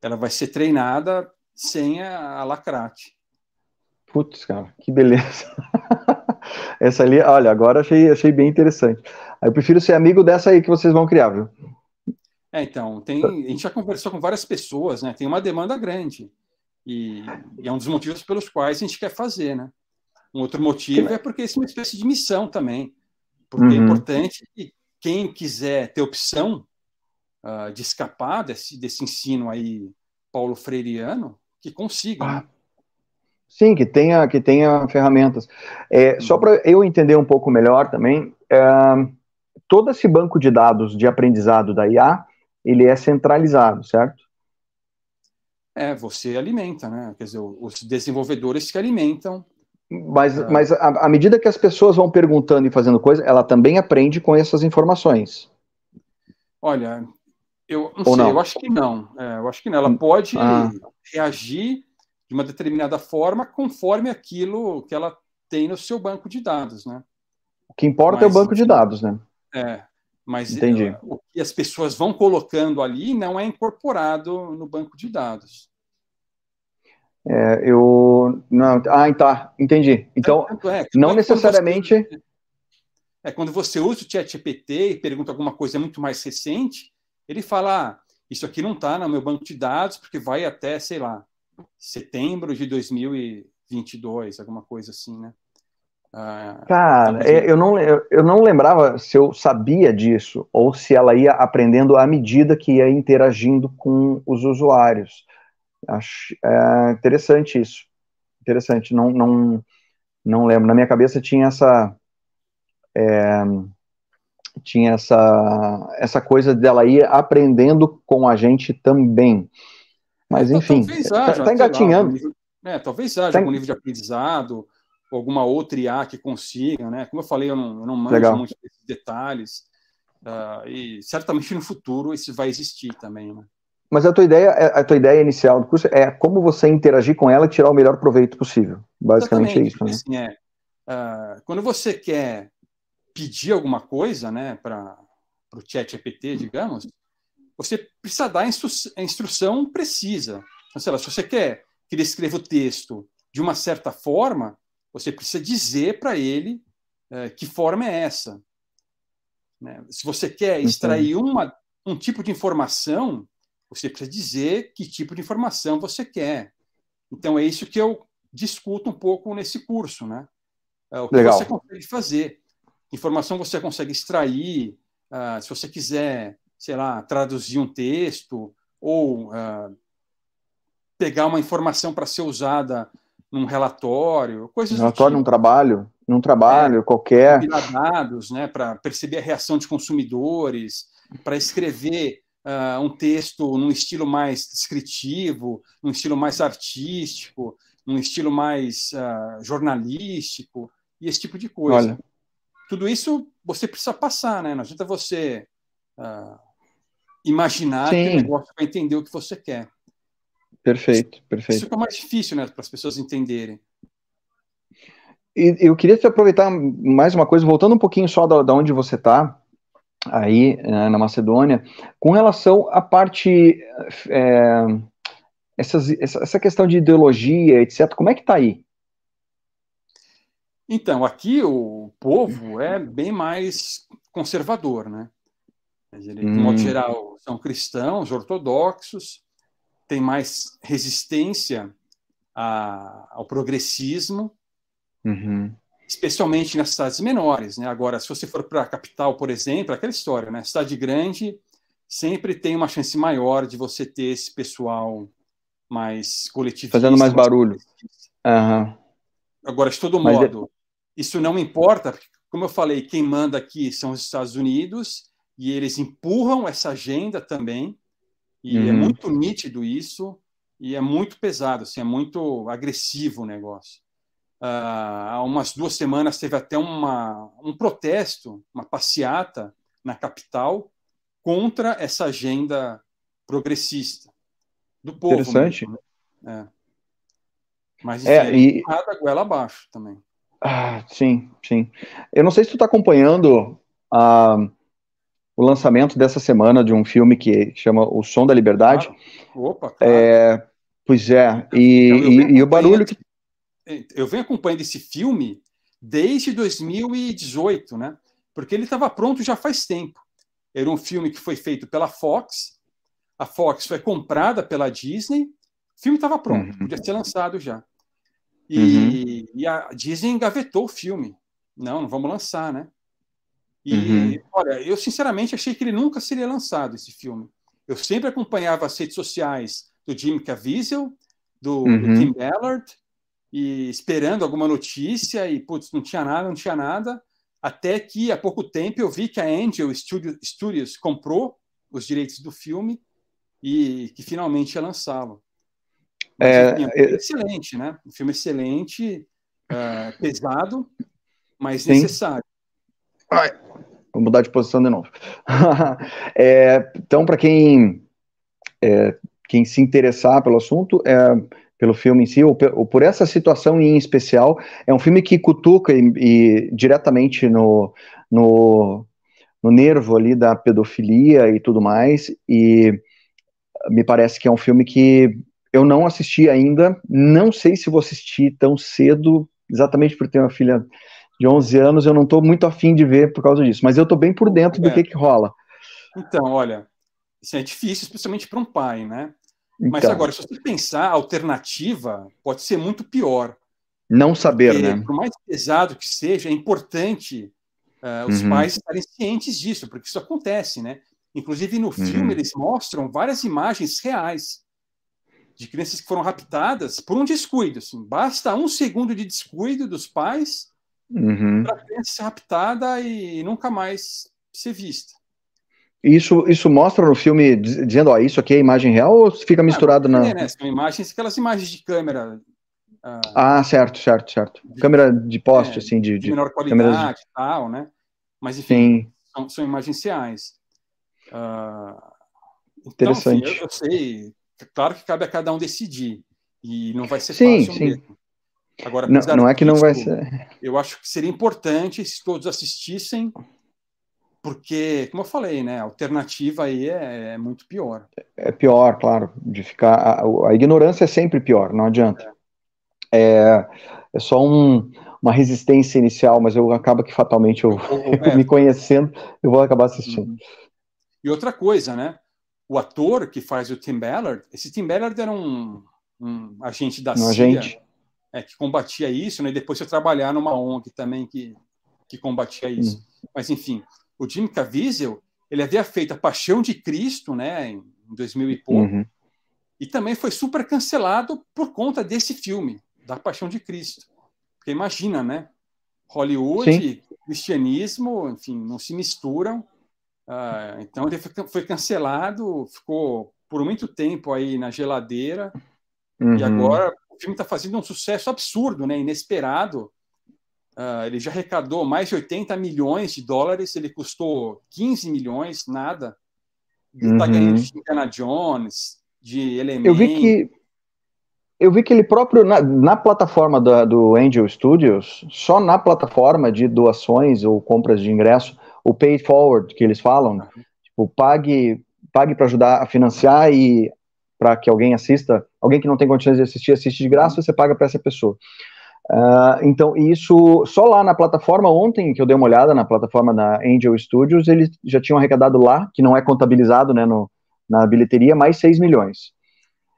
ela vai ser treinada sem a, a lacrate. Putz, cara, que beleza. (laughs) Essa ali, olha, agora achei, achei bem interessante. Eu prefiro ser amigo dessa aí que vocês vão criar, viu? É, então, tem, a gente já conversou com várias pessoas, né? Tem uma demanda grande. E, e é um dos motivos pelos quais a gente quer fazer, né? Um outro motivo é porque isso é uma espécie de missão também. Porque é uhum. é importante que quem quiser ter opção uh, de escapar desse, desse ensino aí paulo freiriano, que consiga. Ah. Sim, que tenha, que tenha ferramentas. É, só para eu entender um pouco melhor também, é, todo esse banco de dados de aprendizado da IA, ele é centralizado, certo? É, você alimenta, né? Quer dizer, os desenvolvedores que alimentam mas, é. mas à medida que as pessoas vão perguntando e fazendo coisa, ela também aprende com essas informações. Olha, eu não Ou sei, não? eu acho que não. É, eu acho que não. Ela pode ah. reagir de uma determinada forma conforme aquilo que ela tem no seu banco de dados, né? O que importa mas, é o banco de dados, né? É. Mas Entendi. o que as pessoas vão colocando ali não é incorporado no banco de dados. É, eu não, ah, tá, entendi. Então, é, é, não necessariamente. Você, é quando você usa o ChatGPT e pergunta alguma coisa muito mais recente, ele fala: ah, isso aqui não está no meu banco de dados porque vai até, sei lá, setembro de 2022, alguma coisa assim, né? Ah, Cara, é, eu não, eu não lembrava se eu sabia disso ou se ela ia aprendendo à medida que ia interagindo com os usuários. Acho é, interessante isso. Interessante. Não, não, não lembro. Na minha cabeça tinha essa é, tinha essa essa coisa dela ir aprendendo com a gente também. Mas enfim, está tá engatinhando. Lá, é, talvez haja tá algum nível de aprendizado, alguma outra IA que consiga, né? Como eu falei, eu não, eu não manjo Legal. muito desses detalhes. Uh, e certamente no futuro isso vai existir também, né? Mas a tua ideia, a tua ideia inicial do curso é como você interagir com ela e tirar o melhor proveito possível. Basicamente Exatamente, é isso. Né? Assim, é, uh, quando você quer pedir alguma coisa, né, para o chat EPT, digamos, você precisa dar a, instru a instrução precisa. Então, sei lá, se você quer que ele escreva o texto de uma certa forma, você precisa dizer para ele uh, que forma é essa. Né? Se você quer extrair uma, um tipo de informação, você precisa dizer que tipo de informação você quer. Então, é isso que eu discuto um pouco nesse curso, né? É, o que Legal. você consegue fazer. Informação você consegue extrair, uh, se você quiser, sei lá, traduzir um texto ou uh, pegar uma informação para ser usada num relatório, coisas relatório tipo. num trabalho, num trabalho é, qualquer. dados, né, para perceber a reação de consumidores, para escrever uh, um texto num estilo mais descritivo, num estilo mais artístico, num estilo mais uh, jornalístico e esse tipo de coisa. Olha. Tudo isso você precisa passar, né? Não adianta você uh, imaginar Sim. que o negócio vai entender o que você quer. Perfeito, perfeito. Isso é mais difícil, né, para as pessoas entenderem. E eu queria te aproveitar mais uma coisa, voltando um pouquinho só da, da onde você está, aí né, na Macedônia, com relação à parte é, essas, essa questão de ideologia, etc. Como é que está aí? Então, aqui o povo é bem mais conservador, né? De hum. modo geral, são cristãos, ortodoxos, tem mais resistência a, ao progressismo. Uhum especialmente nas cidades menores. Né? Agora, se você for para a capital, por exemplo, aquela história, né? cidade grande sempre tem uma chance maior de você ter esse pessoal mais coletivo. Fazendo mais barulho. Uhum. Agora, de todo é modo, é... isso não importa, porque, como eu falei, quem manda aqui são os Estados Unidos e eles empurram essa agenda também, e é uhum. é muito nítido isso, e é muito pesado, assim, é muito agressivo o negócio. Ah, há umas duas semanas teve até uma, um protesto, uma passeata na capital contra essa agenda progressista do povo. Interessante. Mesmo, né? é. Mas enfim, é, e... nada goela abaixo também. Ah, sim, sim. Eu não sei se tu está acompanhando ah, o lançamento dessa semana de um filme que chama O Som da Liberdade. Claro. Opa, claro. É, pois é, e, e, e o barulho que eu venho acompanhando esse filme desde 2018, né? Porque ele estava pronto já faz tempo. Era um filme que foi feito pela Fox. A Fox foi comprada pela Disney. O filme estava pronto, uhum. podia ser lançado já. E, uhum. e, a Disney engavetou o filme. Não, não vamos lançar, né? E, uhum. olha, eu sinceramente achei que ele nunca seria lançado, esse filme. Eu sempre acompanhava as redes sociais do Jim Caviezel, do, do uhum. Tim Ballard, e esperando alguma notícia e, putz, não tinha nada, não tinha nada, até que há pouco tempo eu vi que a Angel Studio, Studios comprou os direitos do filme e que finalmente ia lançá-lo. É, enfim, é um excelente, né? Um filme excelente, uh, pesado, mas sim. necessário. Ai, vou mudar de posição de novo. (laughs) é, então, para quem, é, quem se interessar pelo assunto, é, pelo filme em si, ou, por essa situação em especial. É um filme que cutuca e, e diretamente no, no, no nervo ali da pedofilia e tudo mais, e me parece que é um filme que eu não assisti ainda, não sei se vou assistir tão cedo, exatamente por ter uma filha de 11 anos, eu não estou muito afim de ver por causa disso, mas eu estou bem por dentro do é. que, que rola. Então, olha, isso é difícil, especialmente para um pai, né? Então, mas agora, se você pensar, a alternativa pode ser muito pior. Não saber, porque, né? Por mais pesado que seja, é importante uh, os uhum. pais estarem cientes disso, porque isso acontece, né? Inclusive, no filme, uhum. eles mostram várias imagens reais de crianças que foram raptadas por um descuido. Assim. Basta um segundo de descuido dos pais uhum. para a criança ser raptada e nunca mais ser vista. Isso, isso mostra no filme dizendo, ó, isso aqui é imagem real ou fica misturado na. É, né? São imagens, aquelas imagens de câmera. Uh, ah, certo, certo, certo. Câmera de poste, é, assim, de, de, menor qualidade e tal, né? Mas, enfim, são, são, imagens reais. Uh, então, Interessante. Enfim, eu, eu, sei, claro que cabe a cada um decidir. E não vai ser sim, fácil sim. mesmo. Agora, não, não é que não vai ser. Eu acho que seria importante se todos assistissem, porque, como eu falei, né, a alternativa aí é, é muito pior. É pior, claro, de ficar. A, a ignorância é sempre pior, não adianta. É, é, é só um, uma resistência inicial, mas eu acaba que fatalmente eu, (laughs) eu me conhecendo, eu vou acabar assistindo. Uhum. E outra coisa, né? O ator que faz o Tim Ballard, esse Tim Ballard era um, um agente da um CIA, agente. É, que combatia isso, né? E depois foi trabalhar numa ONG também que, que combatia isso. Uhum. Mas enfim, o Jim Caviezel, ele havia feito a Paixão de Cristo, né? Em 2000 e pouco. Uhum. E também foi super cancelado por conta desse filme, da Paixão de Cristo. Porque imagina, né? Hollywood, Sim. cristianismo, enfim, não se misturam. Uh, então ele foi cancelado, ficou por muito tempo aí na geladeira. Uhum. E agora o filme está fazendo um sucesso absurdo, né? Inesperado. Uh, ele já arrecadou mais de 80 milhões de dólares, ele custou 15 milhões, nada. Ele está uhum. ganhando de Indiana Jones, de Elemento. Eu vi que eu vi que ele próprio, na, na plataforma da, do Angel Studios, só na plataforma de doações ou compras de ingresso, o pay forward que eles falam, tipo, pague, pague para ajudar a financiar e para que alguém assista, alguém que não tem condições de assistir, assiste de graça, você paga para essa pessoa. Uh, então, isso, só lá na plataforma, ontem que eu dei uma olhada na plataforma da Angel Studios, eles já tinham arrecadado lá, que não é contabilizado né, no, na bilheteria, mais 6 milhões.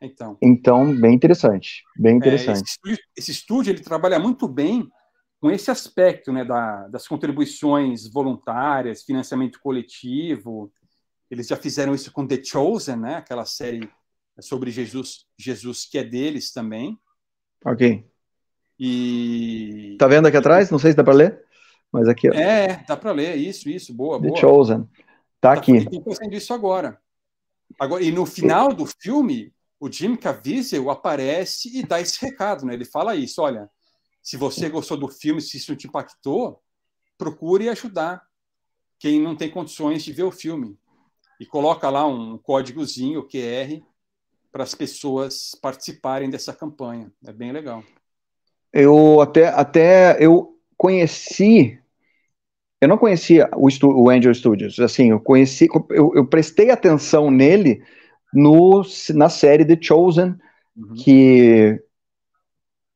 Então, então bem interessante, bem interessante. É, esse, estúdio, esse, estúdio, ele trabalha muito bem com esse aspecto, né, da, das contribuições voluntárias, financiamento coletivo. Eles já fizeram isso com The Chosen, né, aquela série sobre Jesus, Jesus que é deles também. Ok. E tá vendo aqui atrás? Não sei se dá para ler, mas aqui. Ó. É, dá para ler. Isso, isso, boa, The boa. Chosen. Tá, tá aqui. Estou fazendo isso agora. Agora, e no final do filme, o Jim Caviezel aparece e dá esse recado, né? Ele fala isso, olha, se você gostou do filme, se isso te impactou, procure ajudar quem não tem condições de ver o filme. E coloca lá um códigozinho, QR, para as pessoas participarem dessa campanha. É bem legal. Eu até, até eu conheci eu não conhecia o, o Angel Studios, assim, eu conheci, eu, eu prestei atenção nele no, na série The Chosen, uhum. que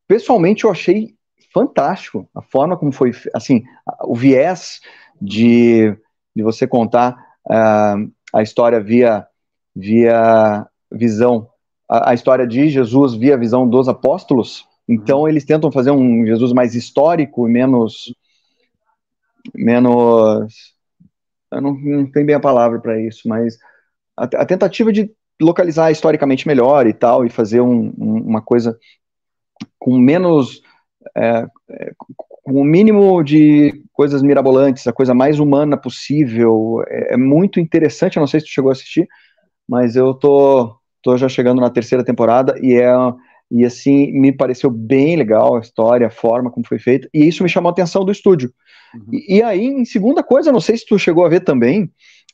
pessoalmente eu achei fantástico a forma como foi, assim, o viés de, de você contar uh, a história via, via visão, a, a, história de Jesus via visão dos apóstolos. Então uhum. eles tentam fazer um Jesus mais histórico e menos menos eu não, não tem bem a palavra para isso, mas a, a, tentativa de localizar historicamente melhor e tal, e fazer um, um, uma coisa com menos. É, é, com o mínimo de coisas mirabolantes, a coisa mais humana possível. É, é, muito interessante. Eu não sei se tu chegou a assistir, mas eu tô, tô já chegando na terceira temporada e é. E assim, me pareceu bem legal a história, a forma como foi feita, e isso me chamou a atenção do estúdio. Uhum. E, e, aí, em segunda coisa, não sei se tu chegou a ver também,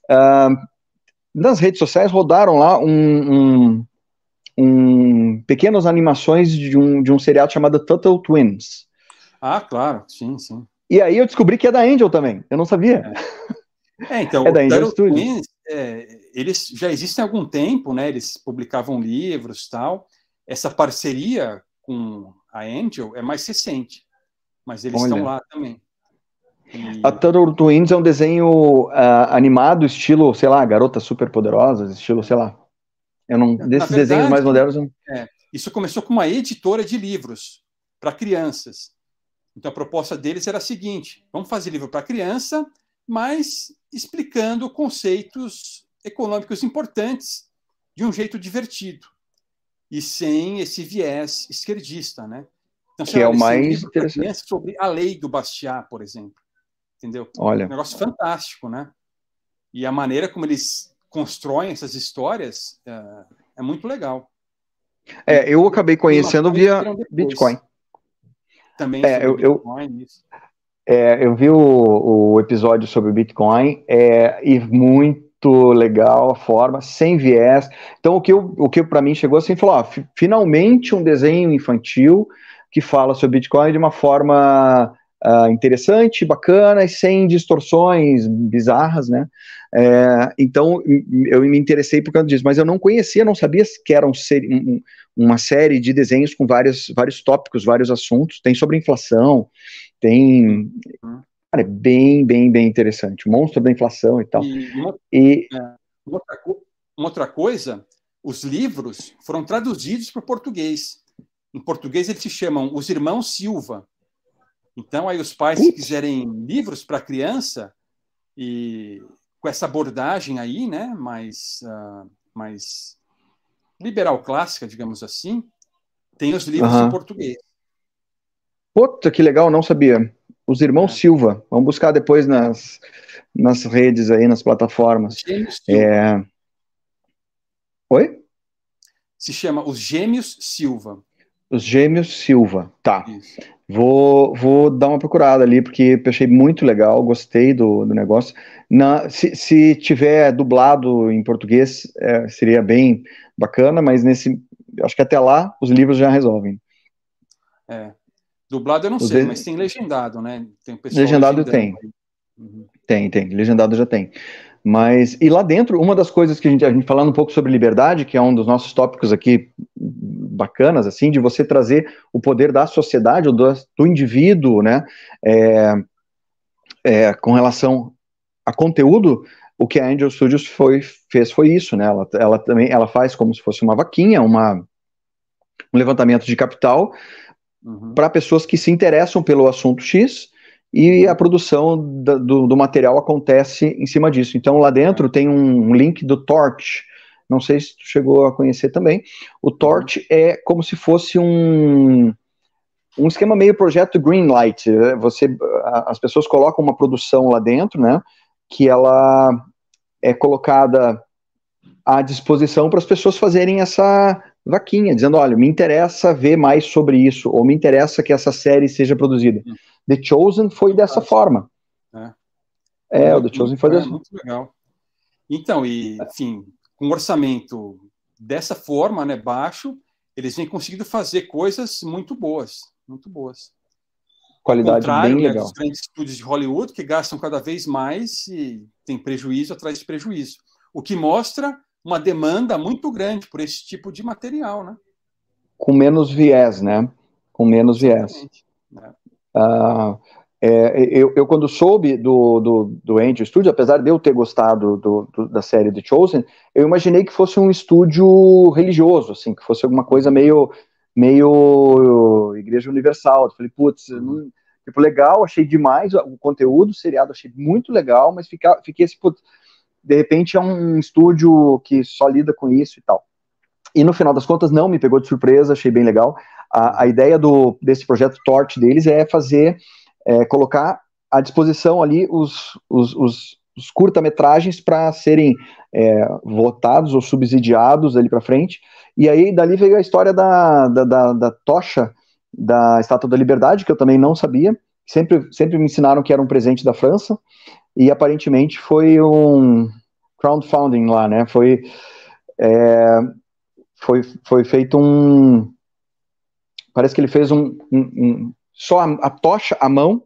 uh, nas redes sociais rodaram lá um, um, um, pequenas animações de um, de um seriado chamado Total Twins. Ah, claro, sim, sim. E aí eu descobri que é da Angel também, eu não sabia. É, então, (laughs) é da Angel Twins, é, eles já existem há algum tempo, né? Eles publicavam livros tal. Essa parceria com a Angel é mais recente, mas eles Olha. estão lá também. E... A Turtle Twins é um desenho uh, animado, estilo, sei lá, Garotas Super Poderosas, estilo, sei lá. Eu não, desses verdade, desenhos mais modernos. É, isso começou com uma editora de livros para crianças. Então a proposta deles era a seguinte: vamos fazer livro para criança, mas explicando conceitos econômicos importantes de um jeito divertido e sem esse viés esquerdista, né? Então, que é o mais interessante sobre a lei do Bastiat, por exemplo, entendeu? Olha, um negócio fantástico, né? E a maneira como eles constroem essas histórias é, é muito legal. É, eu acabei conhecendo via Bitcoin. Também é, eu, Bitcoin, eu, é, eu vi o, o, episódio sobre o Bitcoin é, e muito legal a forma, sem viés. Então, o que, o que para mim chegou assim, falou, ó, finalmente um desenho infantil que fala sobre Bitcoin de uma forma uh, interessante, bacana e sem distorções bizarras, né? É, então eu me interessei por causa disso, mas eu não conhecia, não sabia que era um, um, uma série de desenhos com vários, vários tópicos, vários assuntos. Tem sobre inflação, tem. Cara, é bem, bem, bem interessante. Monstro da inflação e tal. E, uma, e... É, uma, outra, uma outra coisa, os livros foram traduzidos para o português. Em português eles se chamam Os Irmãos Silva. Então, aí os pais, se quiserem livros para criança, e com essa abordagem aí, né, mais, uh, mais liberal clássica, digamos assim, tem os livros uhum. em português. Puta, que legal, não sabia. Os Irmãos é. Silva. Vamos buscar depois nas, nas redes aí, nas plataformas. É... Oi? Se chama Os Gêmeos Silva. Os Gêmeos Silva, tá. Isso. Vou, vou dar uma procurada ali, porque achei muito legal, gostei do, do negócio. Na, se, se tiver dublado em português, é, seria bem bacana, mas nesse. Acho que até lá os livros já resolvem. É. Dublado eu não sei, mas tem legendado, né? Tem legendado tem. Uhum. Tem, tem. Legendado já tem. Mas, e lá dentro, uma das coisas que a gente, a gente falando um pouco sobre liberdade, que é um dos nossos tópicos aqui bacanas, assim, de você trazer o poder da sociedade, ou do, do indivíduo, né, é, é, com relação a conteúdo, o que a Angel Studios foi, fez foi isso, né, ela, ela também, ela faz como se fosse uma vaquinha, uma, um levantamento de capital, uhum. para pessoas que se interessam pelo assunto X, e a produção da, do, do, material acontece em cima disso. Então lá dentro tem um link do Torch, não sei se tu chegou a conhecer também. O Torch é como se fosse um um esquema meio projeto Greenlight. Você, as pessoas colocam uma produção lá dentro, né? Que ela é colocada à disposição para as pessoas fazerem essa vaquinha, dizendo, olha, me interessa ver mais sobre isso, ou me interessa que essa série seja produzida. Hum. The Chosen foi dessa forma. É, é o The Chosen foi é, dessa Muito legal. Então, e, enfim, com um orçamento dessa forma, né, baixo, eles vêm conseguindo fazer coisas muito boas, muito boas. Qualidade bem né, legal. Dos grandes estúdios de Hollywood que gastam cada vez mais e tem prejuízo atrás de prejuízo. O que mostra uma demanda muito grande por esse tipo de material, né? Com menos viés, né? Com menos Exatamente. viés. É. Uh, é, eu, eu, quando soube do, do, do Angel Studio, apesar de eu ter gostado do, do, da série The Chosen, eu imaginei que fosse um estúdio religioso, assim, que fosse alguma coisa meio, meio Igreja Universal. Eu falei, putz, tipo, legal, achei demais o conteúdo, o seriado achei muito legal, mas fica, fiquei assim, putz, de repente é um estúdio que só lida com isso e tal. E no final das contas, não me pegou de surpresa, achei bem legal. A, a ideia do, desse projeto Torch deles é fazer, é, colocar à disposição ali os, os, os, os curta-metragens para serem é, votados ou subsidiados ali para frente. E aí dali veio a história da, da, da, da tocha da Estátua da Liberdade, que eu também não sabia. Sempre, sempre me ensinaram que era um presente da França, e aparentemente foi um crowdfunding lá, né? Foi, é, foi, foi feito um, Parece que ele fez um, um, um só a, a, tocha à mão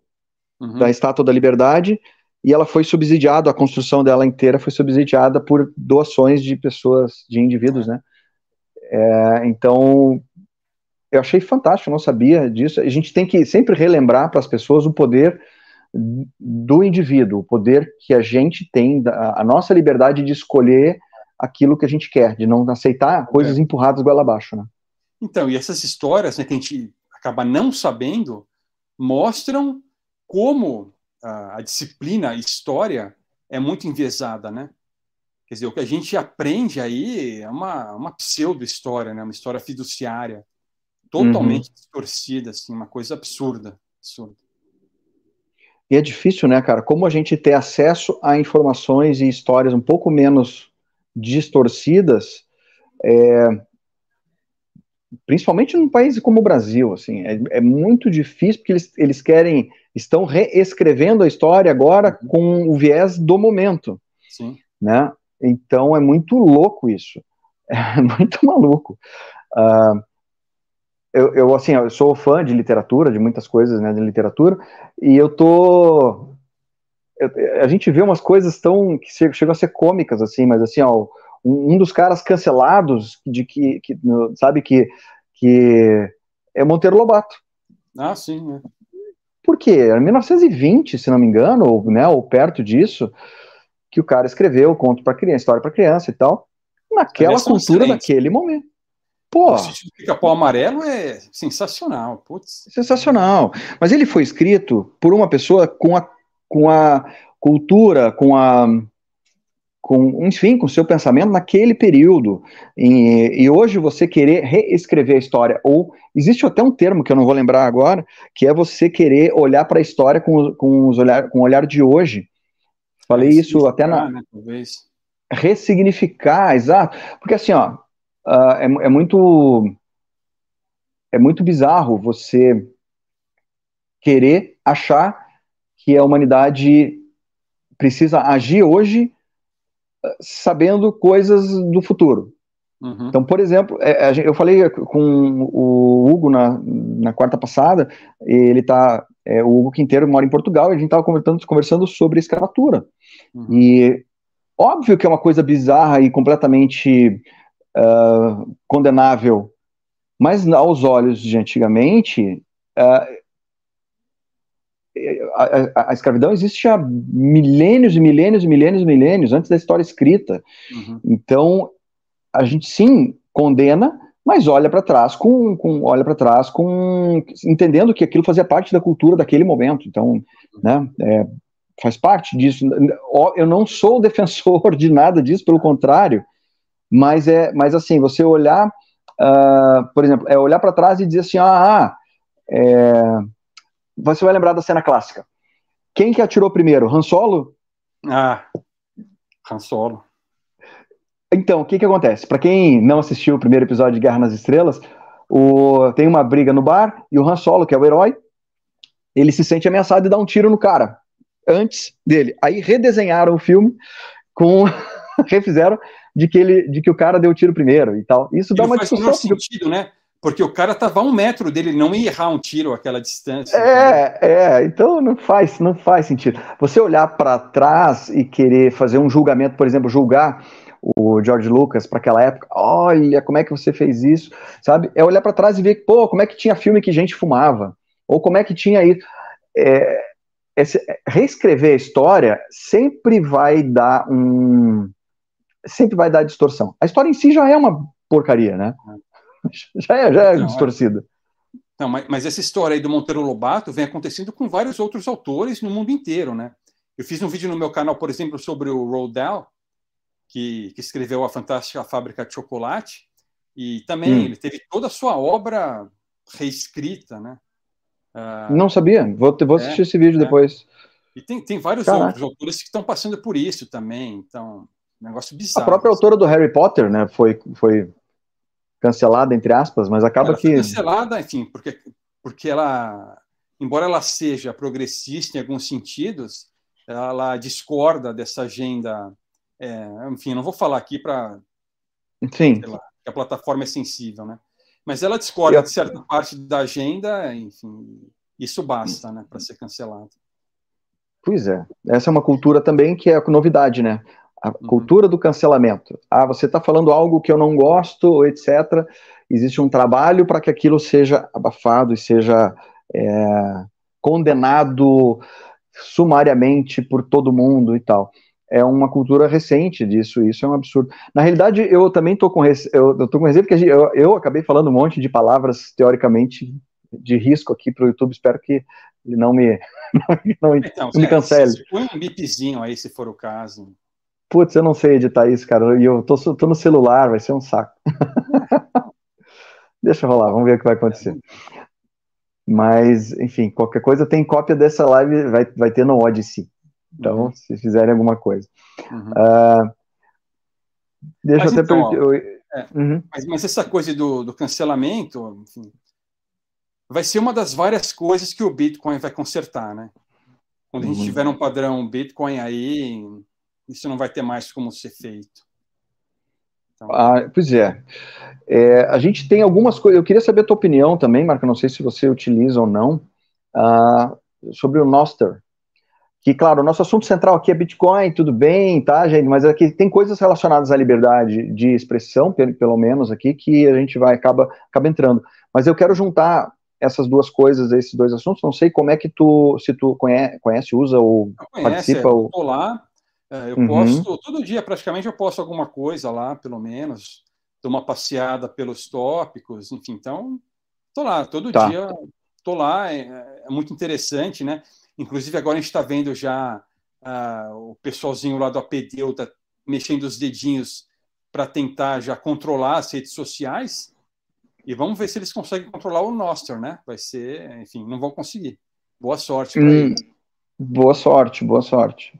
uhum. da Estátua da Liberdade e ela foi subsidiada, a construção dela inteira foi subsidiada por doações de pessoas, de indivíduos, né? É, então, eu achei fantástico, não sabia disso. A gente tem que sempre relembrar para as pessoas o poder do indivíduo, o poder que a gente tem, a nossa liberdade de escolher aquilo que a gente quer, de não aceitar coisas é. empurradas goela abaixo, né? Então, e essas histórias né, que a gente acaba não sabendo mostram como a, a disciplina, a história, é muito enviesada, né? Quer dizer, o que a gente aprende aí é uma, uma pseudo-história, né? uma história fiduciária, totalmente uhum. distorcida, assim, uma coisa absurda, absurda. E é difícil, né, cara? Como a gente ter acesso a informações e histórias um pouco menos distorcidas, é, principalmente num país como o Brasil, assim, é, é, muito difícil porque eles, eles querem, estão reescrevendo a história agora com o viés do momento, Sim. né? Então é muito louco isso, (laughs) é muito maluco. Uh, eu, eu, assim, eu sou fã de literatura, de muitas coisas, né, de literatura, e eu tô eu, a gente vê umas coisas tão que chegam a ser cômicas assim, mas assim, ó, um, um dos caras cancelados de que, que sabe que que é Monteiro Lobato. Ah, sim. Né? Por quê? Era 1920, se não me engano, ou, né, ou perto disso, que o cara escreveu conto para criança, história para criança e tal, naquela cultura, naquele momento. Pô, o Pica-Pau Amarelo é sensacional, putz. Sensacional. Mas ele foi escrito por uma pessoa com a, com a cultura, com a com, enfim, com seu pensamento naquele período. E, e, hoje você querer reescrever a história, ou existe até um termo que eu não vou lembrar agora, que é você querer olhar para a história com, com, os olhar, com o olhar de hoje. Falei isso até na. Né, Ressignificar, exato. Porque assim, ó, uh, é, é muito. É muito bizarro você querer achar que a humanidade precisa agir hoje sabendo coisas do futuro. Uhum. Então, por exemplo, é, eu falei com o Hugo na, na quarta passada, ele tá, é, o Hugo Quinteiro mora em Portugal, e a gente estava conversando, conversando sobre escravatura. Uhum. E óbvio que é uma coisa bizarra e completamente uh, condenável, mas aos olhos de antigamente, uh, a, a, a, escravidão existe há milênios e milênios e milênios e milênios antes da história escrita. Uhum. Então, a gente sim condena, mas olha para trás com, com olha para trás com entendendo que aquilo fazia parte da cultura daquele momento. Então, né, é, faz parte disso. Eu não sou (laughs) defensor de nada disso, pelo contrário. Mas é, mas assim, você olhar, uh, por exemplo, é olhar para trás e dizer assim, ah, ah é, você vai lembrar da cena clássica. Quem que atirou primeiro? Han Solo? Ah, Han Solo. Então, o que que acontece? Para quem não assistiu o primeiro episódio de Guerra nas Estrelas, o, tem uma briga no bar e o Han Solo, que é o herói, ele se sente ameaçado e dá um tiro no cara antes dele. Aí redesenharam o filme com (laughs) refizeram de que ele de que o cara deu o tiro primeiro e tal. Isso dá uma discussão. sentido, né? Porque o cara estava a um metro dele, ele não ia errar um tiro aquela distância. É, é, então não faz, não faz sentido. Você olhar para trás e querer fazer um julgamento, por exemplo, julgar o George Lucas para aquela época, olha como é que você fez isso, sabe? É olhar para trás e ver, pô, como é que tinha filme que gente fumava, ou como é que tinha isso. É, esse, reescrever a história sempre vai dar um, sempre vai dar distorção. A história em si já é uma porcaria, né? É. já é, já é não, distorcida. Não, mas, mas, essa história aí do Monteiro Lobato vem acontecendo com vários outros autores no mundo inteiro, né? Eu fiz um vídeo no meu canal, por exemplo, sobre o Roald Dahl, que, que escreveu a Fantástica Fábrica de Chocolate, e também hum. ele teve toda a sua obra reescrita, né? Uh, Não sabia, vou, vou assistir é, esse vídeo é. depois. E tem, tem vários Caraca. outros autores que estão passando por isso também, então, negócio bizarro. A própria assim. autora do Harry Potter, né, foi, foi cancelada, entre aspas, mas acaba ela que. Cancelada, enfim, porque, porque ela, embora ela seja progressista em alguns sentidos, ela discorda dessa agenda. É, enfim, não vou falar aqui para. Sim. que a plataforma é sensível, né? Mas ela discorda eu... de certa parte da agenda, enfim, isso basta, né, para ser cancelada. Pois é. Essa é uma cultura também que é novidade, né? A uhum. cultura do cancelamento. Ah, você está falando algo que eu não gosto, etc. Existe um trabalho para que aquilo seja abafado e seja é, condenado sumariamente por todo mundo e tal. É uma cultura recente disso, isso é um absurdo. Na realidade, eu também estou com, rece... eu, eu com receio, porque eu, eu acabei falando um monte de palavras teoricamente de risco aqui para o YouTube, espero que ele não me, (laughs) não, então, me cancele. Põe um bipzinho aí, se for o caso. Putz, eu não sei editar isso, cara, e eu tô, tô no celular, vai ser um saco. (laughs) Deixa rolar, vamos ver o que vai acontecer. Mas, enfim, qualquer coisa tem cópia dessa live, vai, vai ter no Odyssey. Então, uhum. se fizerem alguma coisa. Uhum. Uh, deixa mas, eu até. Então, eu... é, uhum. mas, mas, essa coisa do, do cancelamento, enfim, vai ser uma das várias coisas que o Bitcoin vai consertar, né? Quando a gente uhum. tiver um padrão Bitcoin aí, isso não vai ter mais como ser feito. Então... Ah, pois é. é. A gente tem algumas coisas. Eu queria saber a tua opinião também, Marco. Não sei se você utiliza ou não, uh, sobre o Noster. Que, claro, o nosso assunto central aqui é Bitcoin, tudo bem, tá, gente? Mas aqui tem coisas relacionadas à liberdade de expressão, pelo menos aqui, que a gente vai acaba, acaba entrando. Mas eu quero juntar essas duas coisas, esses dois assuntos. Não sei como é que tu, se tu conhece, conhece usa ou conhece, participa. É, ou... Tô lá, eu uhum. posto, todo dia praticamente eu posto alguma coisa lá, pelo menos, dou uma passeada pelos tópicos, enfim, então, tô lá, todo tá. dia tô lá, é, é, muito interessante, né? Inclusive agora a gente está vendo já uh, o pessoalzinho lá do APDeu tá mexendo os dedinhos para tentar já controlar as redes sociais, e vamos ver se eles conseguem controlar o Noster, né? Vai ser, enfim, não vão conseguir. Boa sorte para hum. eles. Boa sorte, boa sorte.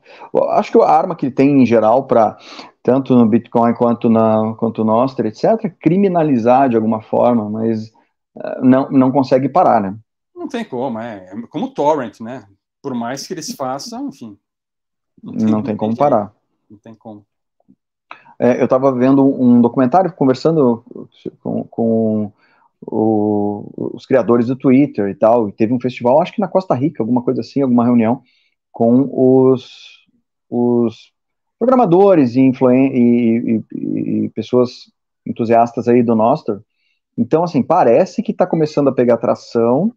Acho que a arma que ele tem em geral para tanto no Bitcoin quanto na quanto no Nostra, etc, é criminalizar de alguma forma, mas uh, não, não consegue parar, né? Não tem como, é, é como o torrent, né? Por mais que eles façam, enfim. Não tem, não tem como parar. Não tem como. É, eu estava vendo um documentário, conversando com, com o, os criadores do Twitter e tal, e teve um festival, acho que na Costa Rica, alguma coisa assim, alguma reunião, com os, os programadores e, e, e, e pessoas entusiastas aí do Nostr. Então, assim, parece que está começando a pegar tração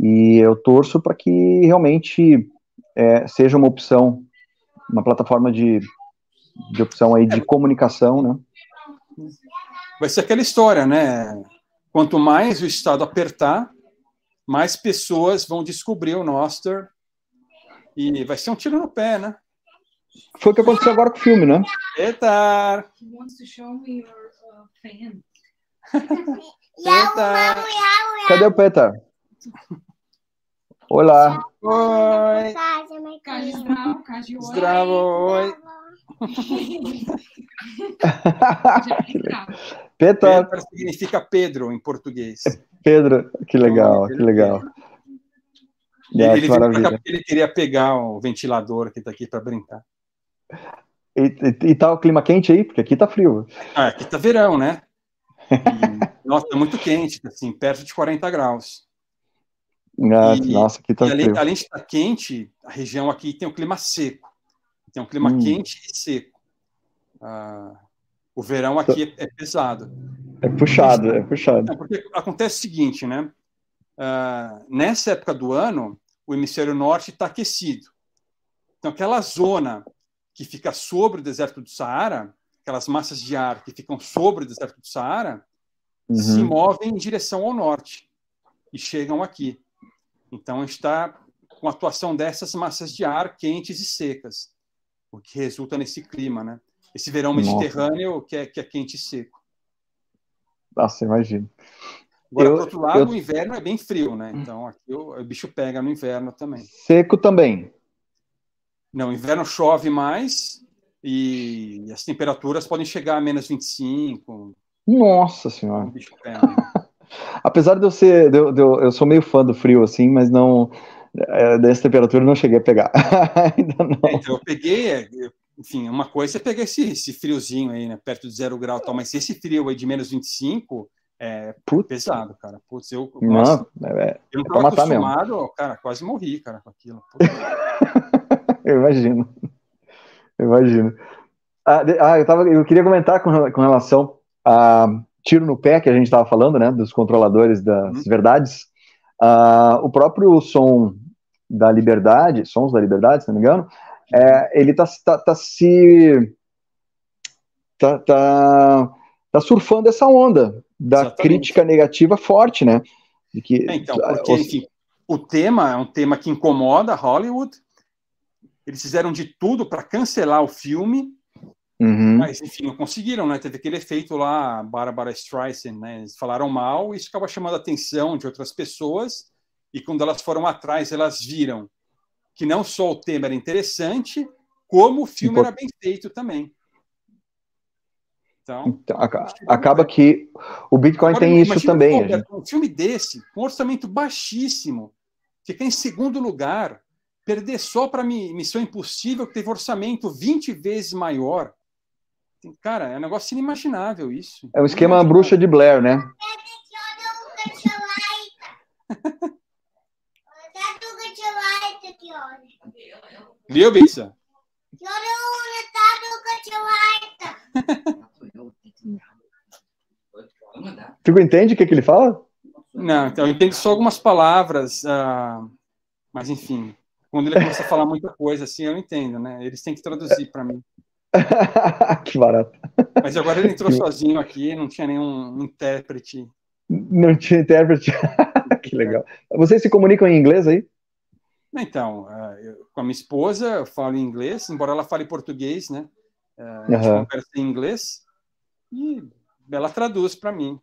e eu torço para que realmente é, seja uma opção, uma plataforma de, de opção aí de comunicação, né? Vai ser aquela história, né? Quanto mais o Estado apertar, mais pessoas vão descobrir o Noster e vai ser um tiro no pé, né? Foi o que aconteceu agora com o filme, né? Petar! Petar! (laughs) Cadê o Petar? Olá! Oi! Zdravo, oi! (laughs) Petar. Petar significa Pedro em português. Pedro, que legal, que legal. Ele, é, ele, maravilha. ele queria pegar o ventilador que está aqui para brincar. E, e, e, tá o clima quente aí? Porque aqui tá frio. Ah, aqui tá verão, né? E, nossa, tá muito quente, assim, perto de 40 graus. Ah, e, nossa, aqui tá além, frio. além de estar tá quente, a região aqui tem um clima seco. Tem um clima hum. quente e seco. Ah, o verão aqui é, é pesado. É puxado, é puxado. É porque acontece o seguinte, né? Uh, nessa época do ano, o hemisfério norte está aquecido. Então, aquela zona que fica sobre o deserto do Saara, aquelas massas de ar que ficam sobre o deserto do Saara, uhum. se movem em direção ao norte e chegam aqui. Então, está com a atuação dessas massas de ar quentes e secas, o que resulta nesse clima, né? Esse verão mediterrâneo que é, que é quente e seco. Nossa, imagino. Agora, eu, por outro lado, eu... o inverno é bem frio, né? Então, aqui o, o, bicho pega no inverno também. Seco também. Não, inverno chove mais e as temperaturas podem chegar a menos 25. Nossa Senhora. O bicho pega. Né? (laughs) Apesar de eu ser. De, de, eu sou meio fã do frio, assim, mas não. É, dessa temperatura eu não cheguei a pegar. (laughs) Ainda não. É, então, eu peguei, é, enfim, uma coisa é pegar esse, esse friozinho aí, né? Perto de zero grau e tal, mas esse frio aí de menos 25 é Putz. pesado, cara. Putz, eu, não, nossa, é, eu não é tava acostumado, mesmo. cara, quase morri, cara, com aquilo. (laughs) eu imagino. Eu imagino. Ah, ah, eu, tava, eu queria comentar com, com relação a tiro no pé que a gente estava falando, né, dos controladores das uhum. verdades. Uh, o próprio som da liberdade, sons da liberdade, se não me engano, é, ele está tá, tá se tá, tá, tá surfando essa onda da Exatamente. crítica negativa forte, né? De que, é, então, porque, os... enfim, o tema é um tema que incomoda Hollywood. Eles fizeram de tudo para cancelar o filme, uhum. mas enfim, não conseguiram, né? Teve aquele efeito lá, Barbara Streisand, né? Eles falaram mal, e isso acaba chamando a atenção de outras pessoas, e quando elas foram atrás, elas viram que não só o tema era interessante, como o filme era bem feito também. Então, então acaba que o Bitcoin Agora, tem isso também. Um, gente... um filme desse, com um orçamento baixíssimo, ficar em segundo lugar, perder só para Missão Impossível, que teve orçamento 20 vezes maior. Cara, é um negócio inimaginável isso. É um esquema bruxa de Blair, né? (laughs) Viu, Bisa? (laughs) Tu entende o que, que ele fala? Não, então eu entendo só algumas palavras, uh, mas enfim, quando ele começa a falar muita coisa assim, eu entendo, né? Eles têm que traduzir para mim. (laughs) que barato. Mas agora ele entrou sozinho aqui, não tinha nenhum intérprete. Não tinha intérprete. (laughs) que legal. Vocês se comunicam em inglês aí? Então, uh, eu, com a minha esposa, eu falo em inglês, embora ela fale português, né? Uh, a gente uhum. conversa em inglês e ela traduz para mim.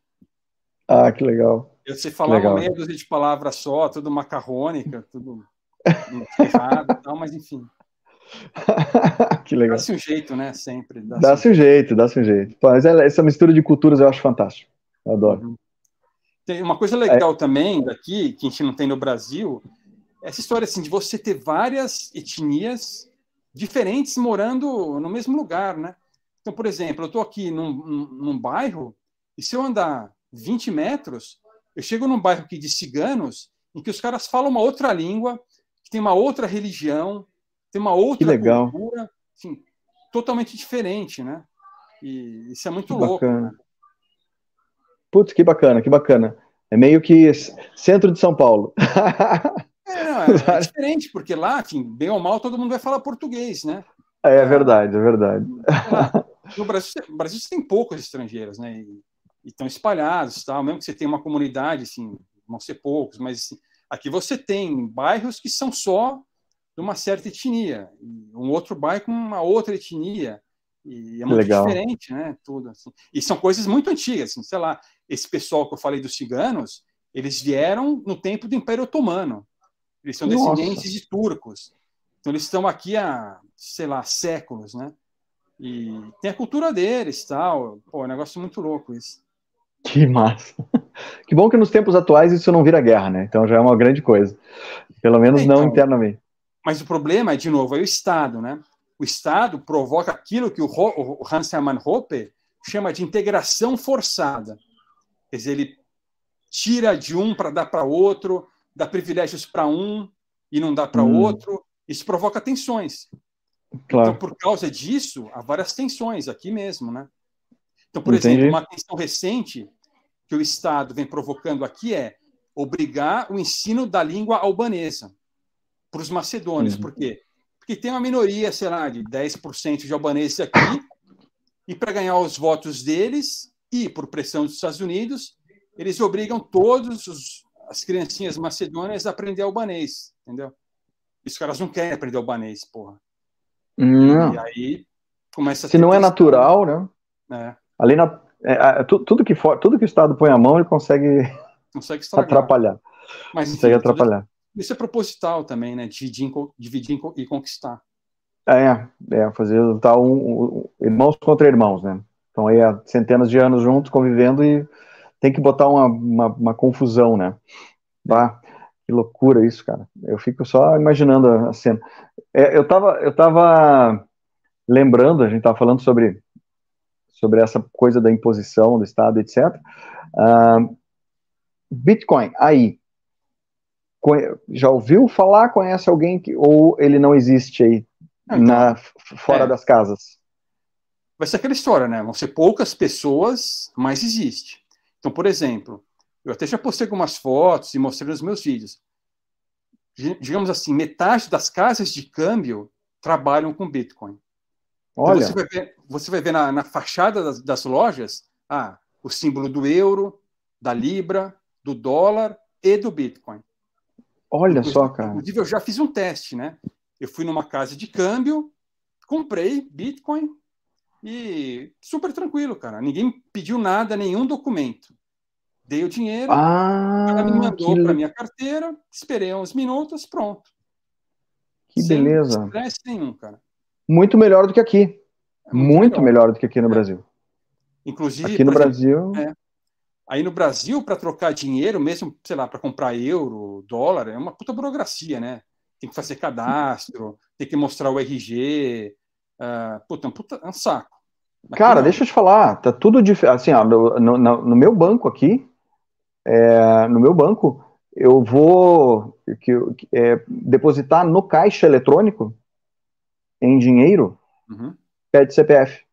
Ah, que legal. Eu sei falar uma meia dúzia de palavras só, tudo macarrônica, tudo errado e tal, mas enfim. (laughs) que legal. Dá-se um jeito, né? Sempre. Dá-se dá um jeito, dá-se um jeito. Mas essa mistura de culturas eu acho fantástico. Eu adoro. Uhum. Tem uma coisa legal é. também daqui, que a gente não tem no Brasil, essa história assim, de você ter várias etnias diferentes morando no mesmo lugar, né? Então, por exemplo, eu estou aqui num, num, num, bairro e se eu andar 20 metros, eu chego num bairro aqui de ciganos em que os caras falam uma outra língua, que tem uma outra religião, tem uma outra cultura, assim, totalmente diferente, né? E isso é muito que louco. Bacana. Né? Putz, que bacana, que bacana. É meio que centro de São Paulo. (laughs) É, não, é, é, diferente, porque lá, bem ou mal, todo mundo vai falar português, né? É, é verdade, é verdade. No Brasil, no Brasil você tem poucos estrangeiros, né? E, e estão espalhados, tal. Mesmo que você tenha uma comunidade, assim, vão ser poucos, mas assim, aqui você tem bairros que são só de uma certa etnia, um outro bairro com uma outra etnia. E é muito Legal. diferente, né? Tudo assim. E são coisas muito antigas, assim, sei lá, esse pessoal que eu falei dos ciganos, eles vieram no tempo do Império Otomano. Eles são Nossa. descendentes de turcos. Então eles estão aqui há, sei lá, séculos, né? E tem a cultura deles, tal. Pô, é um negócio muito louco isso. Que massa. Que bom que nos tempos atuais isso não vira guerra, né? Então já é uma grande coisa. Pelo menos então, não internamente. Mas o problema é, de novo, é o Estado, né? O Estado provoca aquilo que o Hans Hermann Hoppe chama de integração forçada. Quer dizer, ele tira de um para dar para outro, dá privilégios para um e não dá para hum. outro. Isso provoca tensões. Claro. Então, por causa disso, há várias tensões aqui mesmo, né? Então, por Entendi. exemplo, uma tensão recente que o Estado vem provocando aqui é obrigar o ensino da língua albanesa para os macedônios. Uhum. Por quê? Porque tem uma minoria, sei lá, de 10% de albaneses aqui, e para ganhar os votos deles, e por pressão dos Estados Unidos, eles obrigam todos os, as criancinhas macedônias a aprender albanês, entendeu? Os caras não querem aprender albanês, porra. Não. E aí começa Se não é natural, né? É. Ali na, é, tudo, que for, tudo que o Estado põe a mão, ele consegue, consegue atrapalhar. Mas, enfim, consegue atrapalhar. Isso é proposital também, né? Dividir, dividir e conquistar. É, é fazer tá um, um, irmãos contra irmãos, né? Então aí há centenas de anos juntos convivendo e tem que botar uma, uma, uma confusão, né? Bah, que loucura isso, cara. Eu fico só imaginando a cena. É, eu tava, eu tava lembrando, a gente tava falando sobre sobre essa coisa da imposição do Estado, etc. Uh, Bitcoin, aí, já ouviu falar? Conhece alguém que ou ele não existe aí então, na, fora é. das casas? Vai ser aquela história, né? Vão ser poucas pessoas, mas existe. Então, por exemplo, eu até já postei algumas fotos e mostrei nos meus vídeos. Digamos assim, metade das casas de câmbio trabalham com Bitcoin. Olha. Então você vai ver, você vai ver na, na fachada das, das, lojas ah, o símbolo do euro, da libra, do dólar e do Bitcoin. Olha inclusive, só, cara. Inclusive, eu já fiz um teste, né? Eu fui numa casa de câmbio, comprei Bitcoin e super tranquilo, cara. Ninguém pediu nada, nenhum documento. Dei o dinheiro, ah, ela me mandou que... para minha carteira, esperei uns minutos, pronto. Que Sem beleza. estresse nenhum, cara. Muito melhor do que aqui. É muito, muito melhor. melhor. do que aqui no é. Brasil. Inclusive, aqui no Brasil. é, aí no Brasil, para trocar dinheiro, mesmo, sei lá, para comprar euro, dólar, é uma puta burocracia, né? Tem que fazer cadastro, tem que mostrar o RG. Uh, ah, puta, é um, puta, é um saco. Cara, deixa eu te falar, tá tudo diferente. Assim, ó, no, no, no, meu banco aqui, é, no meu banco, eu vou que, é, depositar no caixa eletrônico em dinheiro, uhum. pede CPF.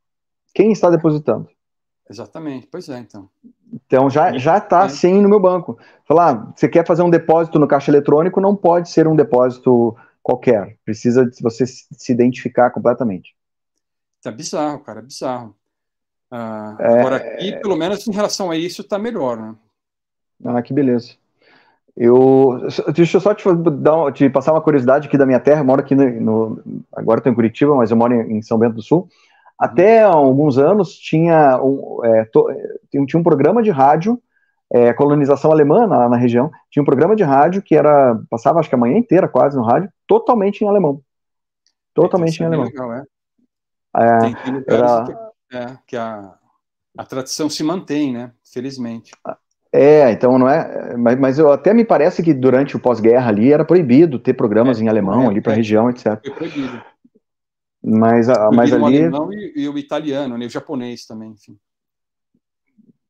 Quem está depositando? Exatamente, pois é, então. Então já já está assim no meu banco. Falar, você quer fazer um depósito no caixa eletrônico, não pode ser um depósito qualquer. Precisa de você se identificar completamente. Tá bizarro, cara, é bizarro. Ah, é, agora aqui, pelo menos em relação a isso, está melhor, né? Ah, que beleza. Eu, deixa eu só te, dar, te passar uma curiosidade aqui da minha terra. Eu moro aqui no, no agora estou em Curitiba, mas eu moro em, em São Bento do Sul. Até há alguns anos tinha um, é, to, tinha um programa de rádio, é, colonização alemã na, na, região, tinha um programa de rádio que era passava acho que a manhã inteira quase no rádio, totalmente em alemão, totalmente em alemão. Legal, é. É, tem, tem era... que, é, que a, a tradição se mantém, né? Felizmente. É, então não é. Mas, mas eu, até me parece que durante o pós-guerra ali era proibido ter programas é, em alemão é, ali para a região, etc. Foi proibido. Mas, mas ali. O alemão e, e, o italiano, né, o japonês também, enfim.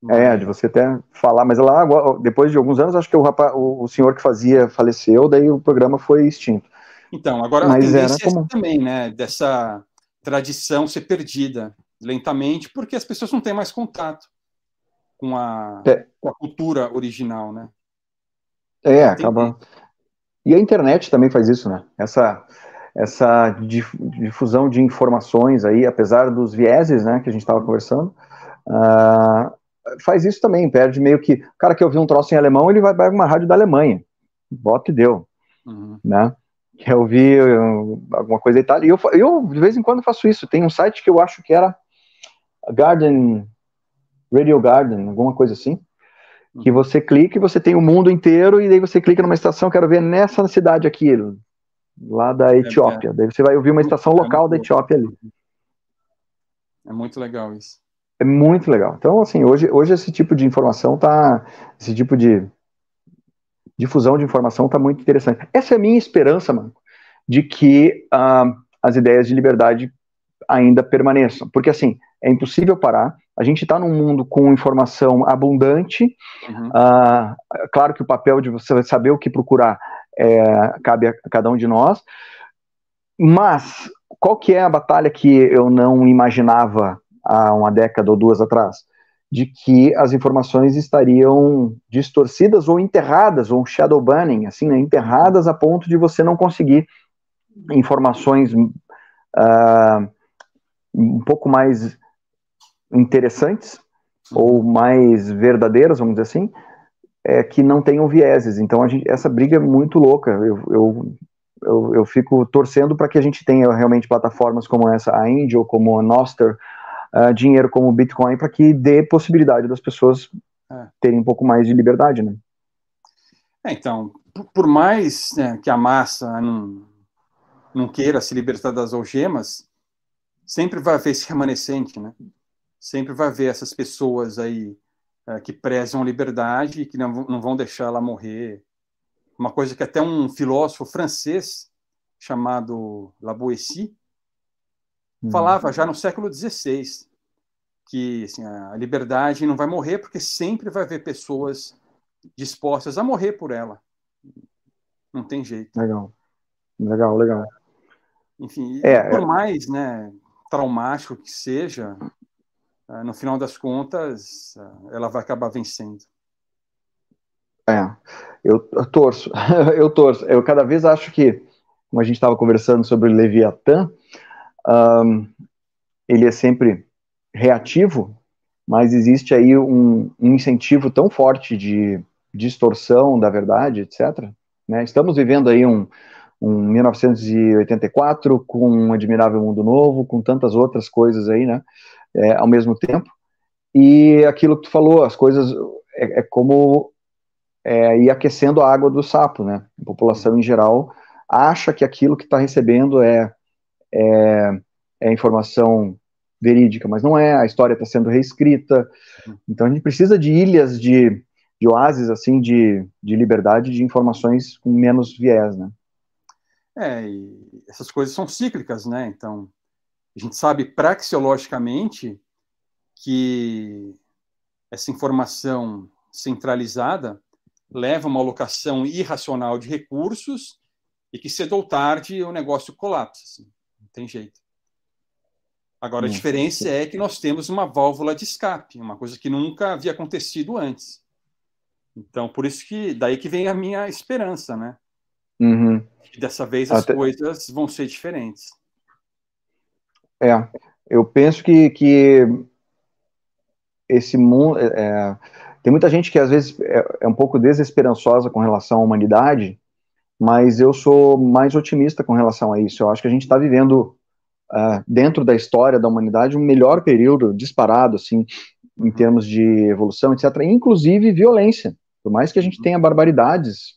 É, de você até falar, mas lá, depois de alguns anos, acho que o, rapaz, o, o senhor que fazia faleceu, daí o programa foi extinto. Então, agora mas a tendência era é também, né, dessa tradição ser perdida lentamente, porque as pessoas não têm mais contato com a, é. com a cultura original, né? É, acaba. E a internet também faz isso, né? Essa essa difusão de informações aí, apesar dos vieses, né, que a gente estava conversando, uh, faz isso também, perde meio que, o cara que ouviu um troço em alemão, ele vai para uma rádio da Alemanha, bota e deu, uhum. né, quer ouvir alguma coisa e tal, e eu, eu de vez em quando faço isso, tem um site que eu acho que era Garden, Radio Garden, alguma coisa assim, que uhum. você clica e você tem o mundo inteiro, e daí você clica numa estação, quero ver nessa cidade aqui, lá da é, Etiópia. É, Daí você vai ouvir uma estação local da Etiópia ali. É muito legal isso. É muito legal. Então, assim, hoje, hoje esse tipo de informação tá. Esse tipo de difusão de informação tá muito interessante. Essa é a minha esperança, mano, de que uh, as ideias de liberdade ainda permaneçam. Porque, assim, é impossível parar. A gente está num mundo com informação abundante. Uhum. Uh, claro que o papel de você saber o que procurar é, cabe a cada um de nós. Mas qual que é a batalha que eu não imaginava há uma década ou duas atrás? De que as informações estariam distorcidas ou enterradas, ou um shadow banning, assim, né, enterradas a ponto de você não conseguir informações uh, um pouco mais interessantes ou mais verdadeiras, vamos dizer assim, é, que não tenham vieses. Então, gente, essa briga é muito louca. Eu, eu, eu, eu fico torcendo para que a gente tenha realmente plataformas como essa, a Angel, como a Noster, uh, dinheiro como o Bitcoin, para que dê possibilidade das pessoas é. terem um pouco mais de liberdade, né? É, então, por mais né, que a massa não, não queira se libertar das algemas, sempre vai haver esse remanescente, né? Sempre vai haver essas pessoas aí é, que prezam a liberdade e que não, não vão deixar ela morrer. Uma coisa que até um filósofo francês chamado Lavoisier hum. falava já no século XVI que assim, a liberdade não vai morrer porque sempre vai haver pessoas dispostas a morrer por ela. Não tem jeito. Legal, legal, legal. Enfim, é, por é. mais né, traumático que seja, ah, no final das contas, ah, ela vai acabar vencendo. É, eu, eu torço, (laughs) eu torço. Eu cada vez acho que, como a gente estava conversando sobre o Leviatã, um, ele é sempre reativo, mas existe aí um, um incentivo tão forte de distorção da verdade, etc. Né? Estamos vivendo aí um, um 1984 com um admirável mundo novo, com tantas outras coisas aí, né? É, ao mesmo tempo. E aquilo que tu falou, as coisas é, é como é, ir aquecendo a água do sapo, né? A população em geral acha que aquilo que está recebendo é, é, é informação verídica, mas não é, a história está sendo reescrita. Então a gente precisa de ilhas de, de oásis, assim, de, de liberdade de informações com menos viés, né? É, e essas coisas são cíclicas, né? Então, a gente sabe praxeologicamente que essa informação centralizada leva a uma alocação irracional de recursos e que cedo ou tarde o negócio colapsa. Assim. Tem jeito. Agora, a hum, diferença é que nós temos uma válvula de escape, uma coisa que nunca havia acontecido antes. Então, por isso que daí que vem a minha esperança, né? Uhum. Dessa vez as Até... coisas vão ser diferentes. É, eu penso que, que esse mundo. É, é, tem muita gente que às vezes é, é, um pouco desesperançosa com relação à humanidade, mas eu sou mais otimista com relação a isso. Eu acho que a gente está vivendo uh, dentro da história da humanidade um melhor período disparado, assim, em termos de evolução, etc. Inclusive violência. Por mais que a gente tenha barbaridades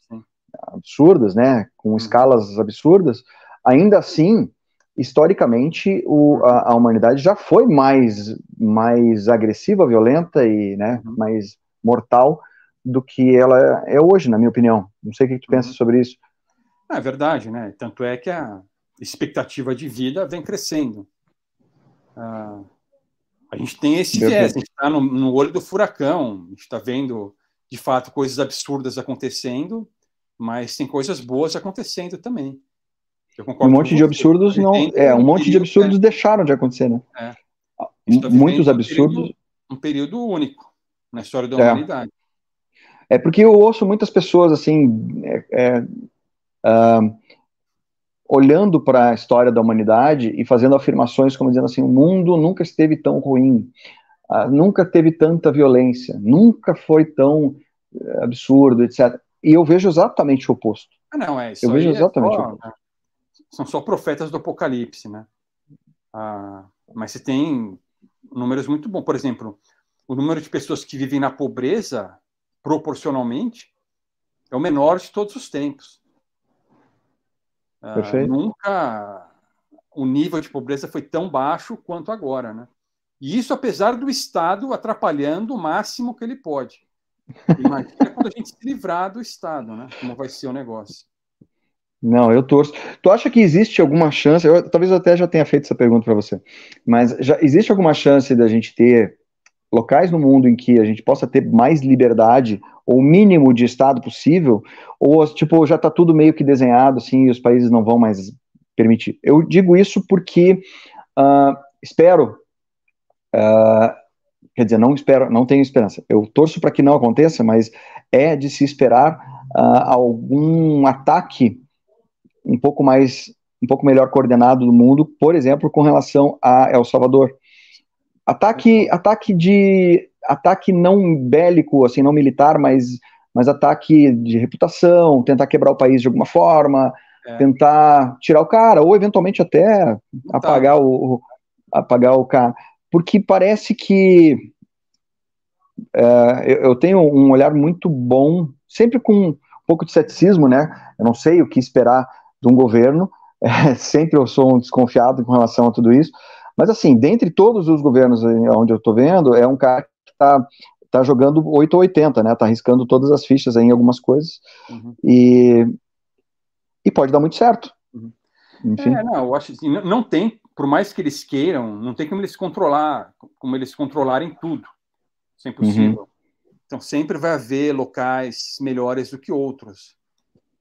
absurdas, né, com escalas absurdas, ainda assim historicamente o, a, a, humanidade já foi mais mais agressiva, violenta e né, uhum. mais mortal do que ela é hoje, na minha opinião. Não sei o que tu pensa uhum. sobre isso. É verdade, né? Tanto é que a expectativa de vida vem crescendo. Ah, a gente tem esse viés, a gente está no, no, olho do furacão, a gente está vendo, de fato, coisas absurdas acontecendo, mas tem coisas boas acontecendo também um monte de absurdos não. É, um monte de absurdos deixaram de acontecer, né? É. Tá Muitos absurdos. Um período, um período, único na história da é. humanidade. É porque eu ouço muitas pessoas assim. É, é uh, olhando para a história da humanidade e fazendo afirmações como dizendo assim: o mundo nunca esteve tão ruim, uh, nunca teve tanta violência, nunca foi tão uh, absurdo, etc. E eu vejo exatamente o oposto. Ah, não, é isso. Eu vejo é exatamente é só, o oposto. São só profetas do Apocalipse, né? Ah, mas você tem números muito bons. Por exemplo, o número de pessoas que vivem na pobreza, proporcionalmente, é o menor de todos os tempos. Ah, nunca o nível de pobreza foi tão baixo quanto agora, né? E isso apesar do Estado atrapalhando o máximo que ele pode. Imagina quando a gente se livrar do Estado, né? Como vai ser o negócio. Não, eu torço. Tu acha que existe alguma chance? Eu, talvez eu até já tenha feito essa pergunta para você, mas já existe alguma chance da gente ter locais no mundo em que a gente possa ter mais liberdade ou mínimo de Estado possível? Ou tipo já está tudo meio que desenhado assim e os países não vão mais permitir? Eu digo isso porque uh, espero, uh, quer dizer, não espero, não tenho esperança. Eu torço para que não aconteça, mas é de se esperar uh, algum ataque um pouco mais, um pouco melhor coordenado do mundo, por exemplo, com relação a El Salvador. Ataque, ataque de, ataque não bélico, assim, não militar, mas, mas ataque de reputação, tentar quebrar o país de alguma forma, é. tentar tirar o cara, ou eventualmente até apagar o, apagar o cara, porque parece que é, eu, eu tenho um olhar muito bom, sempre com um pouco de ceticismo, né? Eu não sei o que esperar de um governo. (laughs) É, sempre eu sou um desconfiado com relação a tudo isso. Mas, assim, dentre todos os governos onde eu estou vendo, é um cara que está tá jogando 8 ou 80, né? Está arriscando todas as fichas em algumas coisas. Uhum. E, e pode dar muito certo. Uhum. Enfim. É, não, eu acho assim, não, não tem, por mais que eles queiram, não tem como eles controlar, como eles controlarem tudo. Isso é impossível. Uhum. Então sempre vai haver locais melhores do que outros.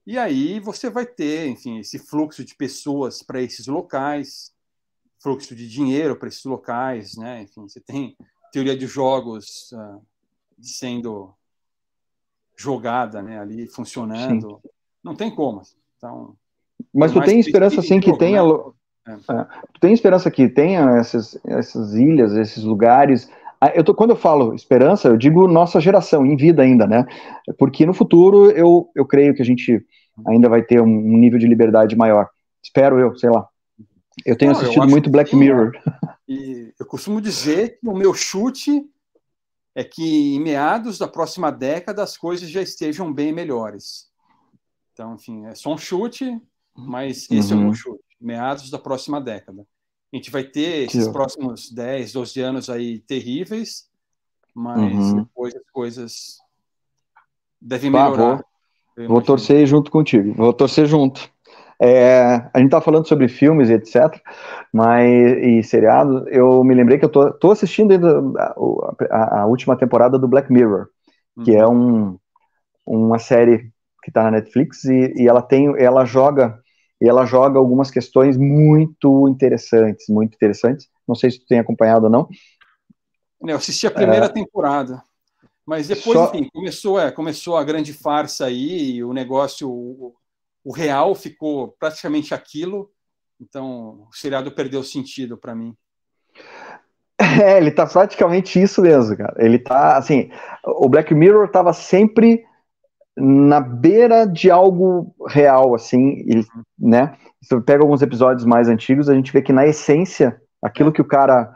E aí você vai ter, enfim, esse fluxo de pessoas para esses locais, fluxo de dinheiro para esses locais, né? Enfim, você tem teoria de jogos uh, sendo jogada, né? Ali funcionando. Sim. Não tem como. Então. Mas tu tem esperança assim que tenha. Né? É. É. Tu tem esperança que tenha essas, essas ilhas, esses lugares ah, eu tô, quando eu falo esperança, eu digo nossa geração, em vida ainda, né? Porque no futuro eu, eu creio que a gente ainda vai ter um nível de liberdade maior. Espero eu, sei lá. Eu tenho Não, assistido eu muito Black Mirror. E eu costumo dizer que o meu chute é que em meados da próxima década as coisas já estejam bem melhores. Então, enfim, é só um chute, mas esse uhum. é o meu uhum. chute. Meados da próxima década. A gente vai ter esses próximos 10, 12 anos aí terríveis, mas uhum. depois as coisas devem melhorar. vou, vou torcer junto contigo, vou torcer junto. É, a gente tá falando sobre filmes e etc, mas e seriados. Eu me lembrei que eu tô, tô assistindo a, a, a, última temporada do Black Mirror, que é uhum. é um, uma série que está na Netflix e, e, ela tem, ela joga e ela joga algumas questões muito interessantes, muito interessantes. Não sei se tu tem acompanhado ou não. Eu assisti a primeira é... temporada, mas depois, Só... enfim, começou, é, começou a grande farsa aí, o negócio, o, o real ficou praticamente aquilo, então o seriado perdeu sentido para mim. É, ele tá praticamente isso mesmo, cara. Ele tá, assim, o Black Mirror tava sempre na beira de algo real, assim, né? Se pega alguns episódios mais antigos, a gente vê que na essência, aquilo que o cara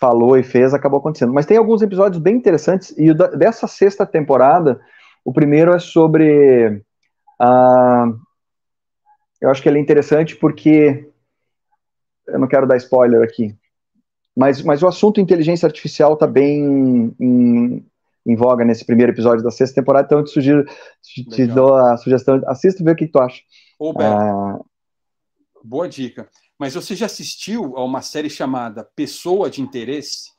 falou e fez acabou acontecendo. Mas tem alguns episódios bem interessantes, e dessa sexta temporada, o primeiro é sobre. Uh, eu acho que ele é interessante porque. Eu não quero dar spoiler aqui. Mas, mas o assunto inteligência artificial está bem em, em voga nesse primeiro episódio da sexta temporada, então eu te sugiro, te, dou a sugestão, assista e vê o que, que tu acha. Ô, Beto, ah, boa dica. Mas você já assistiu a uma série chamada Pessoa de Interesse?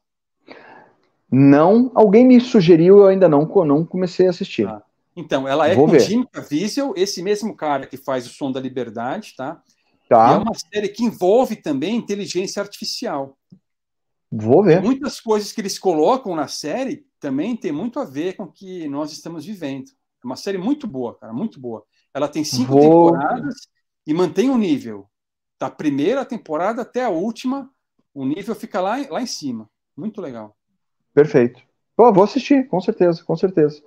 Não, alguém me sugeriu, eu ainda não, não comecei a assistir. Ah, então, ela é Vou com ver. Jim Caviezel, esse mesmo cara que faz o Som da Liberdade, tá? tá. E é uma série que envolve também inteligência artificial. Vou ver. Muitas coisas que eles colocam na série também tem muito a ver com o que nós estamos vivendo. É uma série muito boa, cara, muito boa. Ela tem cinco Vou... temporadas e mantém o nível. Da primeira temporada até a última, o nível fica lá, lá em cima. Muito legal. Perfeito. Pô, vou assistir, com certeza, com certeza.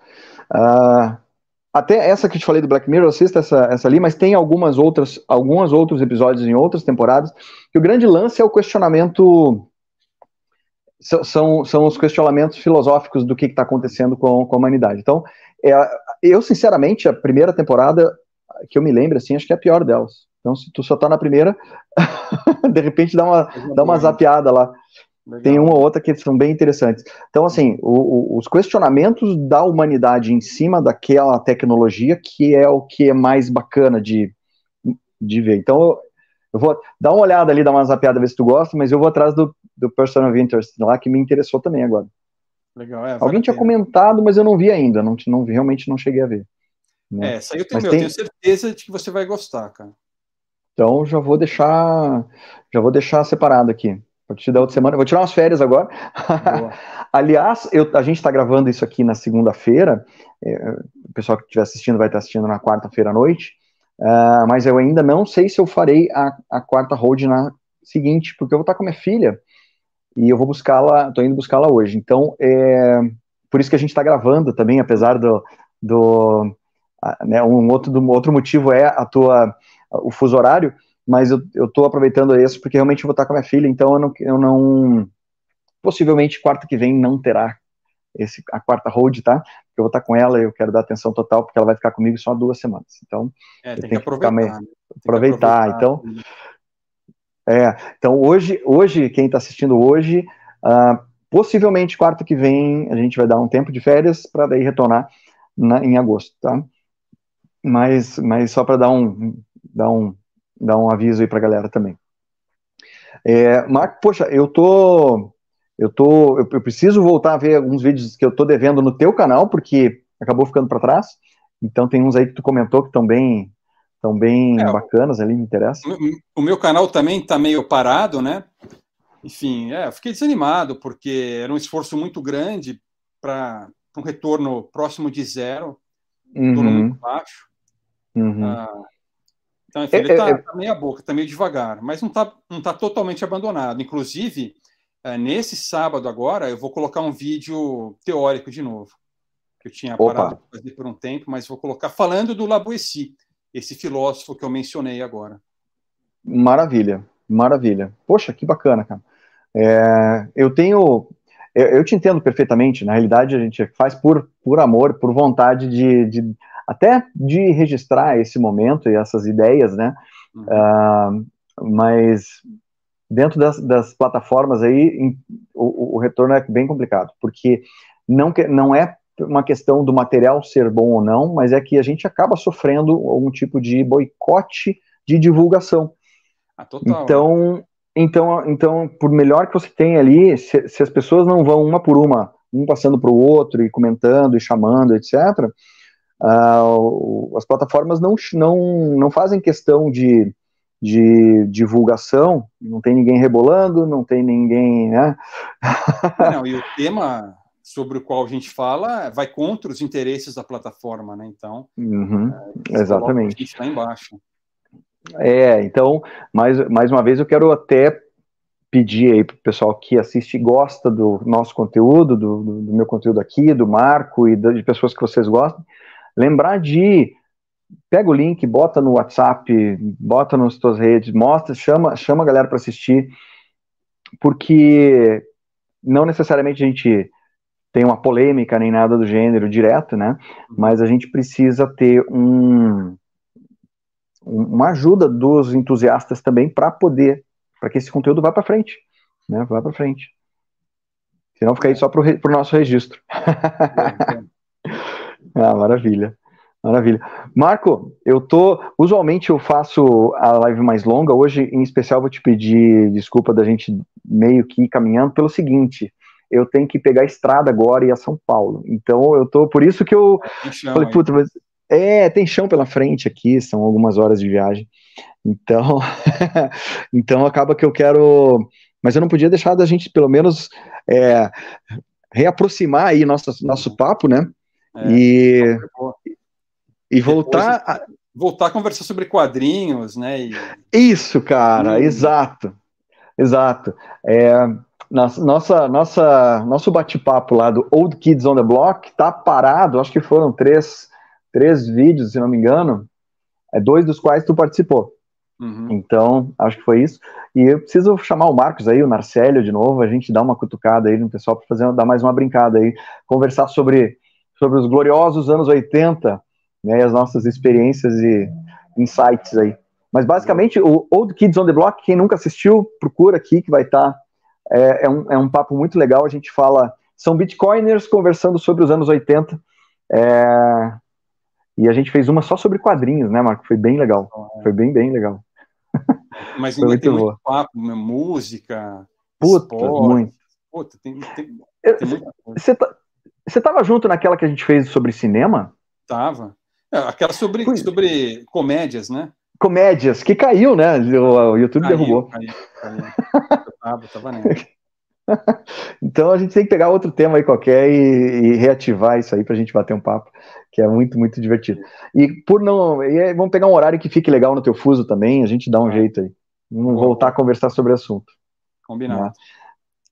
Uh, até essa que eu te falei do Black Mirror, assista essa, essa ali, mas tem algumas outras, alguns outros episódios em outras temporadas, que o grande lance é o questionamento são, são os questionamentos filosóficos do que está acontecendo com, com, a humanidade. Então, é, eu, sinceramente, a primeira temporada, que eu me lembro, assim, acho que é a pior delas. Então, se tu só tá na primeira, (laughs) de repente dá uma, dá uma zapiada lá. Legal. Tem uma ou outra que são bem interessantes. Então, assim, o, o, os questionamentos da humanidade em cima daquela tecnologia que é o que é mais bacana de, de ver. Então, eu vou dar uma olhada ali, dar uma zapiada, ver se tu gosta, mas eu vou atrás do, do Person of Interest lá, que me interessou também agora. Legal, é. Alguém tinha comentado, mas eu não vi ainda, não, não realmente não cheguei a ver. Né? É, essa aí eu tem... tenho certeza de que você vai gostar, cara. Então já vou deixar, já vou deixar separado aqui. A partir da outra semana, vou tirar umas férias agora. (laughs) Aliás, eu, a gente está gravando isso aqui na segunda-feira. É, o pessoal que estiver assistindo vai estar assistindo na quarta-feira à noite. Uh, mas eu ainda não sei se eu farei a, a quarta hold na seguinte, porque eu vou estar com a minha filha e eu vou buscá-la, estou indo buscá-la hoje. Então, é, por isso que a gente está gravando também, apesar do, do né, um outro, do, outro motivo é a tua, o fuso horário, mas eu estou aproveitando isso porque realmente eu vou estar com a minha filha, então eu não, eu não possivelmente quarta que vem não terá esse, a quarta hold, tá? Eu vou estar com ela e eu quero dar atenção total, porque ela vai ficar comigo só duas semanas. Então, é, tem, que aproveitar, meio, né? aproveitar. aproveitar. Então, é, então hoje, hoje quem está assistindo hoje, uh, possivelmente quarta que vem a gente vai dar um tempo de férias para daí retornar na, em agosto, tá? Mas, mas só para dar um, dar um, dar um aviso aí para a galera também. É, Marco, poxa, eu tô eu tô, eu, eu, preciso voltar a ver alguns vídeos que eu tô devendo no teu canal, porque acabou ficando para trás. Então tem uns aí que tu comentou que estão bem, tão bem é, bacanas ali, me interessa. O meu canal também está meio parado, né? Enfim, é, eu fiquei desanimado, porque era um esforço muito grande para um retorno próximo de zero, um uhum. muito baixo. Uhum. Ah, então, enfim, ele está é, é, tá meia boca, está meio devagar, mas não está não tá totalmente abandonado. Inclusive, é, nesse sábado agora, eu vou colocar um vídeo teórico de novo, que eu tinha Opa. parado de fazer por um tempo, mas vou colocar falando do Laboessi, esse filósofo que eu mencionei agora. Maravilha, maravilha. Poxa, que bacana, cara. É, eu tenho eu, eu, te entendo perfeitamente. Na realidade, a gente faz por, por amor, por vontade de, de até de registrar esse momento e essas ideias, né? Uhum. Uh, mas dentro das, das plataformas aí, em, o, o, retorno é bem complicado, porque não, que, não é uma questão do material ser bom ou não, mas é que a gente acaba sofrendo algum tipo de boicote de divulgação. Ah, total. Então, então, então, por melhor que você tenha ali, se, se as pessoas não vão uma por uma, um passando para o outro e comentando e chamando, etc., uh, as plataformas não, não, não fazem questão de, de divulgação, não tem ninguém rebolando, não tem ninguém. Né? (laughs) Não, e o tema sobre o qual a gente fala vai contra os interesses da plataforma, né? Então, uhum, é, exatamente. A gente lá embaixo. É, então, mais, mais uma vez, eu quero até pedir aí para o pessoal que assiste e gosta do nosso conteúdo, do, do, do meu conteúdo aqui, do Marco e de pessoas que vocês gostam, lembrar de pega o link, bota no WhatsApp, bota nas suas redes, mostra, chama, chama a galera para assistir, porque não necessariamente a gente tem uma polêmica nem nada do gênero direto, né? Mas a gente precisa ter um, uma ajuda dos entusiastas também para poder, para que esse conteúdo vá para frente, né? Vá para frente. Senão fica aí só para o nosso registro. Ah, maravilha. Maravilha. Marco, eu tô. Usualmente eu faço a live mais longa. Hoje, em especial, vou te pedir desculpa da gente meio que caminhando pelo seguinte. Eu tenho que pegar a estrada agora e ir a São Paulo. Então eu tô. Por isso que eu chão, falei, puta, mas. É, tem chão pela frente aqui, são algumas horas de viagem. Então, (laughs) então acaba que eu quero. Mas eu não podia deixar da gente, pelo menos, é, reaproximar aí nosso, nosso papo, né? É, e, e voltar a... voltar a conversar sobre quadrinhos, né? E... Isso, cara, hum. exato, exato. É, nossa, nossa, nosso bate-papo lá do Old Kids on the Block tá parado, acho que foram três, três vídeos, se não me engano, é dois dos quais tu participou. Uhum. Então, acho que foi isso. E eu preciso chamar o Marcos aí, o Narcélio de novo, a gente dá uma cutucada aí no pessoal para fazer dar mais uma brincada aí, conversar sobre, sobre os gloriosos anos 80, né, e as nossas experiências e insights aí. Mas basicamente, o Old Kids on the Block, quem nunca assistiu, procura aqui que vai estar. Tá, é, é, um, é um papo muito legal. A gente fala. São bitcoiners conversando sobre os anos 80. É, e a gente fez uma só sobre quadrinhos, né, Marco? Foi bem legal. Foi bem, bem legal. Mas (laughs) ainda tem muito papo, né? música. Puta, esporte. muito. Puta, tem, tem, tem muita coisa. Você tá, estava junto naquela que a gente fez sobre cinema? Tava. É, aquela sobre, sobre comédias, né? Comédias, que caiu, né? O, o YouTube caiu, derrubou. Caiu, caiu. tava, tava (laughs) então a gente tem que pegar outro tema aí qualquer e, e reativar isso aí para a gente bater um papo, que é muito, muito divertido. E por não. E vamos pegar um horário que fique legal no teu fuso também, a gente dá um é. jeito aí. Vamos Boa. voltar a conversar sobre o assunto. Combinado. Né?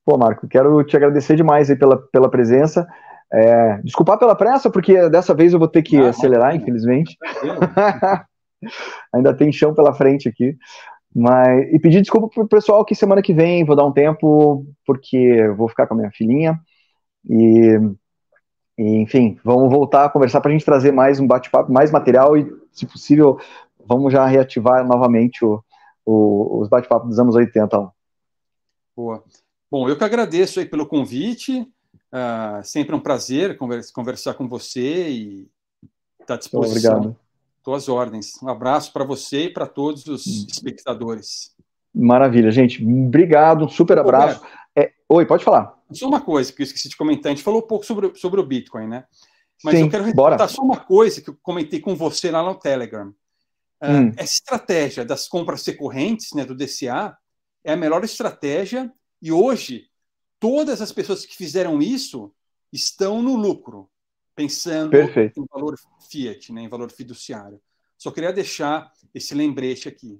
Pô, Marco, quero te agradecer demais aí pela, pela presença. É, desculpar pela pressa, porque dessa vez eu vou ter que ah, acelerar, infelizmente. (laughs) Ainda tem chão pela frente aqui. Mas, e pedir desculpa pro pessoal que semana que vem vou dar um tempo, porque vou ficar com a minha filhinha. E, e enfim, vamos voltar a conversar para a gente trazer mais um bate-papo, mais material e, se possível, vamos já reativar novamente o, o, os bate-papos dos anos 80. Boa. Bom, eu que agradeço aí pelo convite. Uh, sempre um prazer conversar com você e estar tá à disposição. Obrigado. Tuas ordens. Um abraço para você e para todos os hum. espectadores. Maravilha, gente. Obrigado, um super abraço. É, oi, pode falar. Só uma coisa que eu esqueci de comentar. A gente falou um pouco sobre, sobre o Bitcoin, né? Mas Sim, eu quero reportar só uma coisa que eu comentei com você lá no Telegram. Uh, hum. Essa estratégia das compras recorrentes, né, do DCA, é a melhor estratégia e hoje todas as pessoas que fizeram isso estão no lucro, pensando Perfeito. em valor fiat, né, em valor fiduciário. Só queria deixar esse lembrete aqui.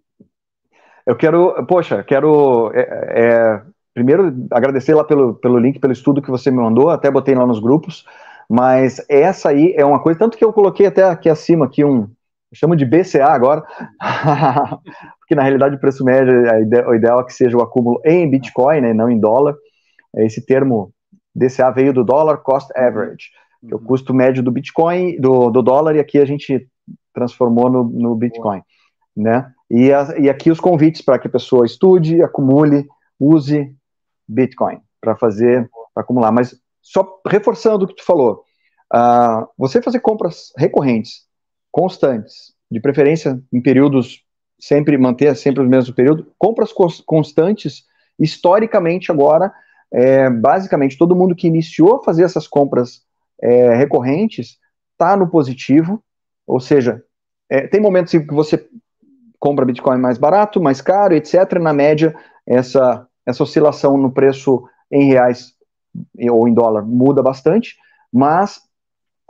Eu quero, poxa, quero é, é, primeiro agradecer lá pelo, pelo link, pelo estudo que você me mandou, até botei lá nos grupos, mas essa aí é uma coisa, tanto que eu coloquei até aqui acima, aqui um, chamo de BCA agora, (laughs) porque na realidade o preço médio, o ideal é que seja o acúmulo em Bitcoin, né, não em dólar, esse termo DCA veio do Dollar Cost Average, que é o uhum. custo médio do Bitcoin, do, do dólar, e aqui a gente transformou no, no Bitcoin, né? E, a, e aqui os convites para que a pessoa estude, acumule, use Bitcoin para fazer, para acumular. Mas só reforçando o que tu falou, uh, você fazer compras recorrentes, constantes, de preferência em períodos sempre manter sempre o mesmo período, compras constantes, historicamente agora, é, basicamente todo mundo que iniciou a fazer essas compras é, recorrentes está no positivo, ou seja, é, tem momentos em que você compra Bitcoin mais barato, mais caro, etc. Na média, essa, essa oscilação no preço em reais ou em dólar muda bastante, mas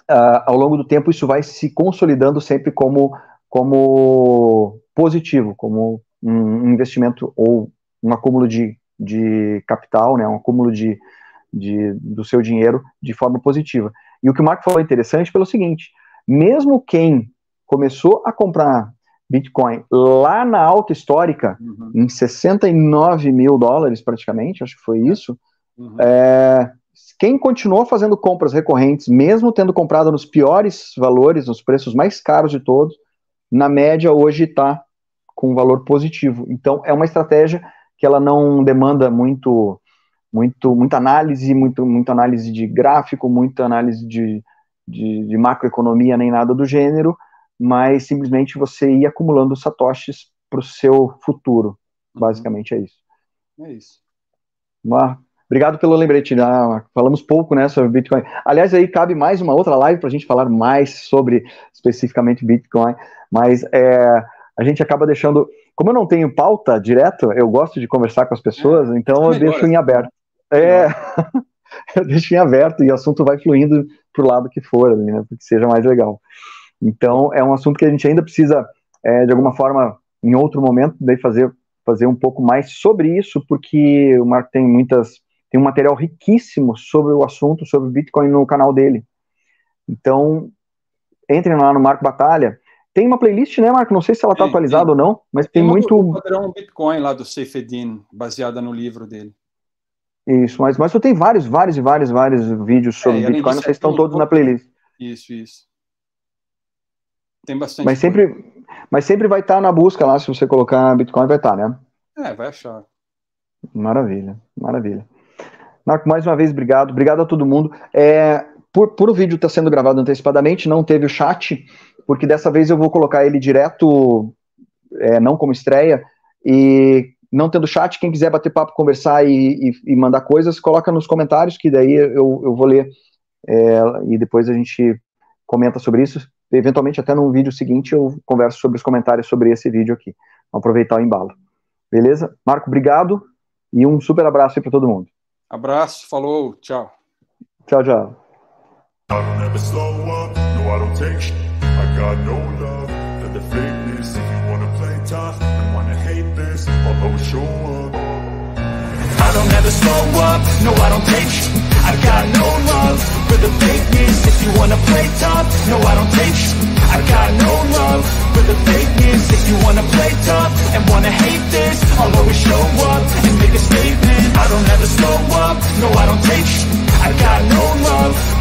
uh, ao longo do tempo isso vai se consolidando sempre como, como positivo, como um investimento ou um acúmulo de, de capital, né, um acúmulo de, de, do seu dinheiro de forma positiva. E o que o Marco falou é interessante pelo seguinte: mesmo quem começou a comprar Bitcoin lá na alta histórica, uhum. em 69 mil dólares praticamente, acho que foi isso, uhum. é, quem continuou fazendo compras recorrentes, mesmo tendo comprado nos piores valores, nos preços mais caros de todos, na média hoje está com um valor positivo. Então é uma estratégia que ela não demanda muito, muito, muita análise, muito, muita análise de gráfico, muita análise de, de, de macroeconomia nem nada do gênero mas simplesmente você ir acumulando satoshis para o seu futuro. Uhum. Basicamente é isso. É isso. Mar... Obrigado pelo lembrete. Né? Falamos pouco né, sobre Bitcoin. Aliás, aí cabe mais uma outra live para a gente falar mais sobre especificamente Bitcoin, mas é, a gente acaba deixando. Como eu não tenho pauta direto, eu gosto de conversar com as pessoas, é, então eu deixo em aberto. É, (laughs) eu deixo em aberto e o assunto vai fluindo para o lado que for, né, para que seja mais legal. Então, é um assunto que a gente ainda precisa, é, de alguma forma, em outro momento, daí fazer, fazer um pouco mais sobre isso, porque o Marco tem muitas, tem um material riquíssimo sobre o assunto, sobre Bitcoin no canal dele. Então, entrem lá no Marco Batalha. Tem uma playlist, né, Marco? Não sei se ela está atualizada ou não, mas tem, tem muito. O padrão Bitcoin lá do Seifedin, baseada no livro dele. Isso, mas, mas eu tenho vários, vários e vários, vários vídeos sobre é, Bitcoin, não sei se estão todos na playlist. Isso, isso. Tem bastante. Mas sempre, mas sempre vai estar tá na busca lá, se você colocar Bitcoin, vai estar, tá, né? É, vai achar. Maravilha, maravilha. Marco, mais uma vez, obrigado. Obrigado a todo mundo. É, por, por o vídeo estar tá sendo gravado antecipadamente, não teve o chat, porque dessa vez eu vou colocar ele direto, é, não como estreia, e não tendo chat, quem quiser bater papo, conversar e, e, e mandar coisas, coloca nos comentários, que daí eu, eu vou ler é, e depois a gente comenta sobre isso eventualmente até num vídeo seguinte eu converso sobre os comentários sobre esse vídeo aqui. Vamos aproveitar o embalo. Beleza? Marco, obrigado e um super abraço aí para todo mundo. Abraço, falou, tchau. Tchau, tchau. I don't ever slow up, no I don't take sh I got no love. For the fake fakeness If you wanna play tough and wanna hate this, I'll always show up. I don't ever slow up, no I don't take sh I got no love. For the fakeness If you wanna play tough, no I don't take sh I got no love. For the fakeness If you wanna play tough and wanna hate this I'll always show up and make a statement. I don't ever slow up, no I don't take sh I got no love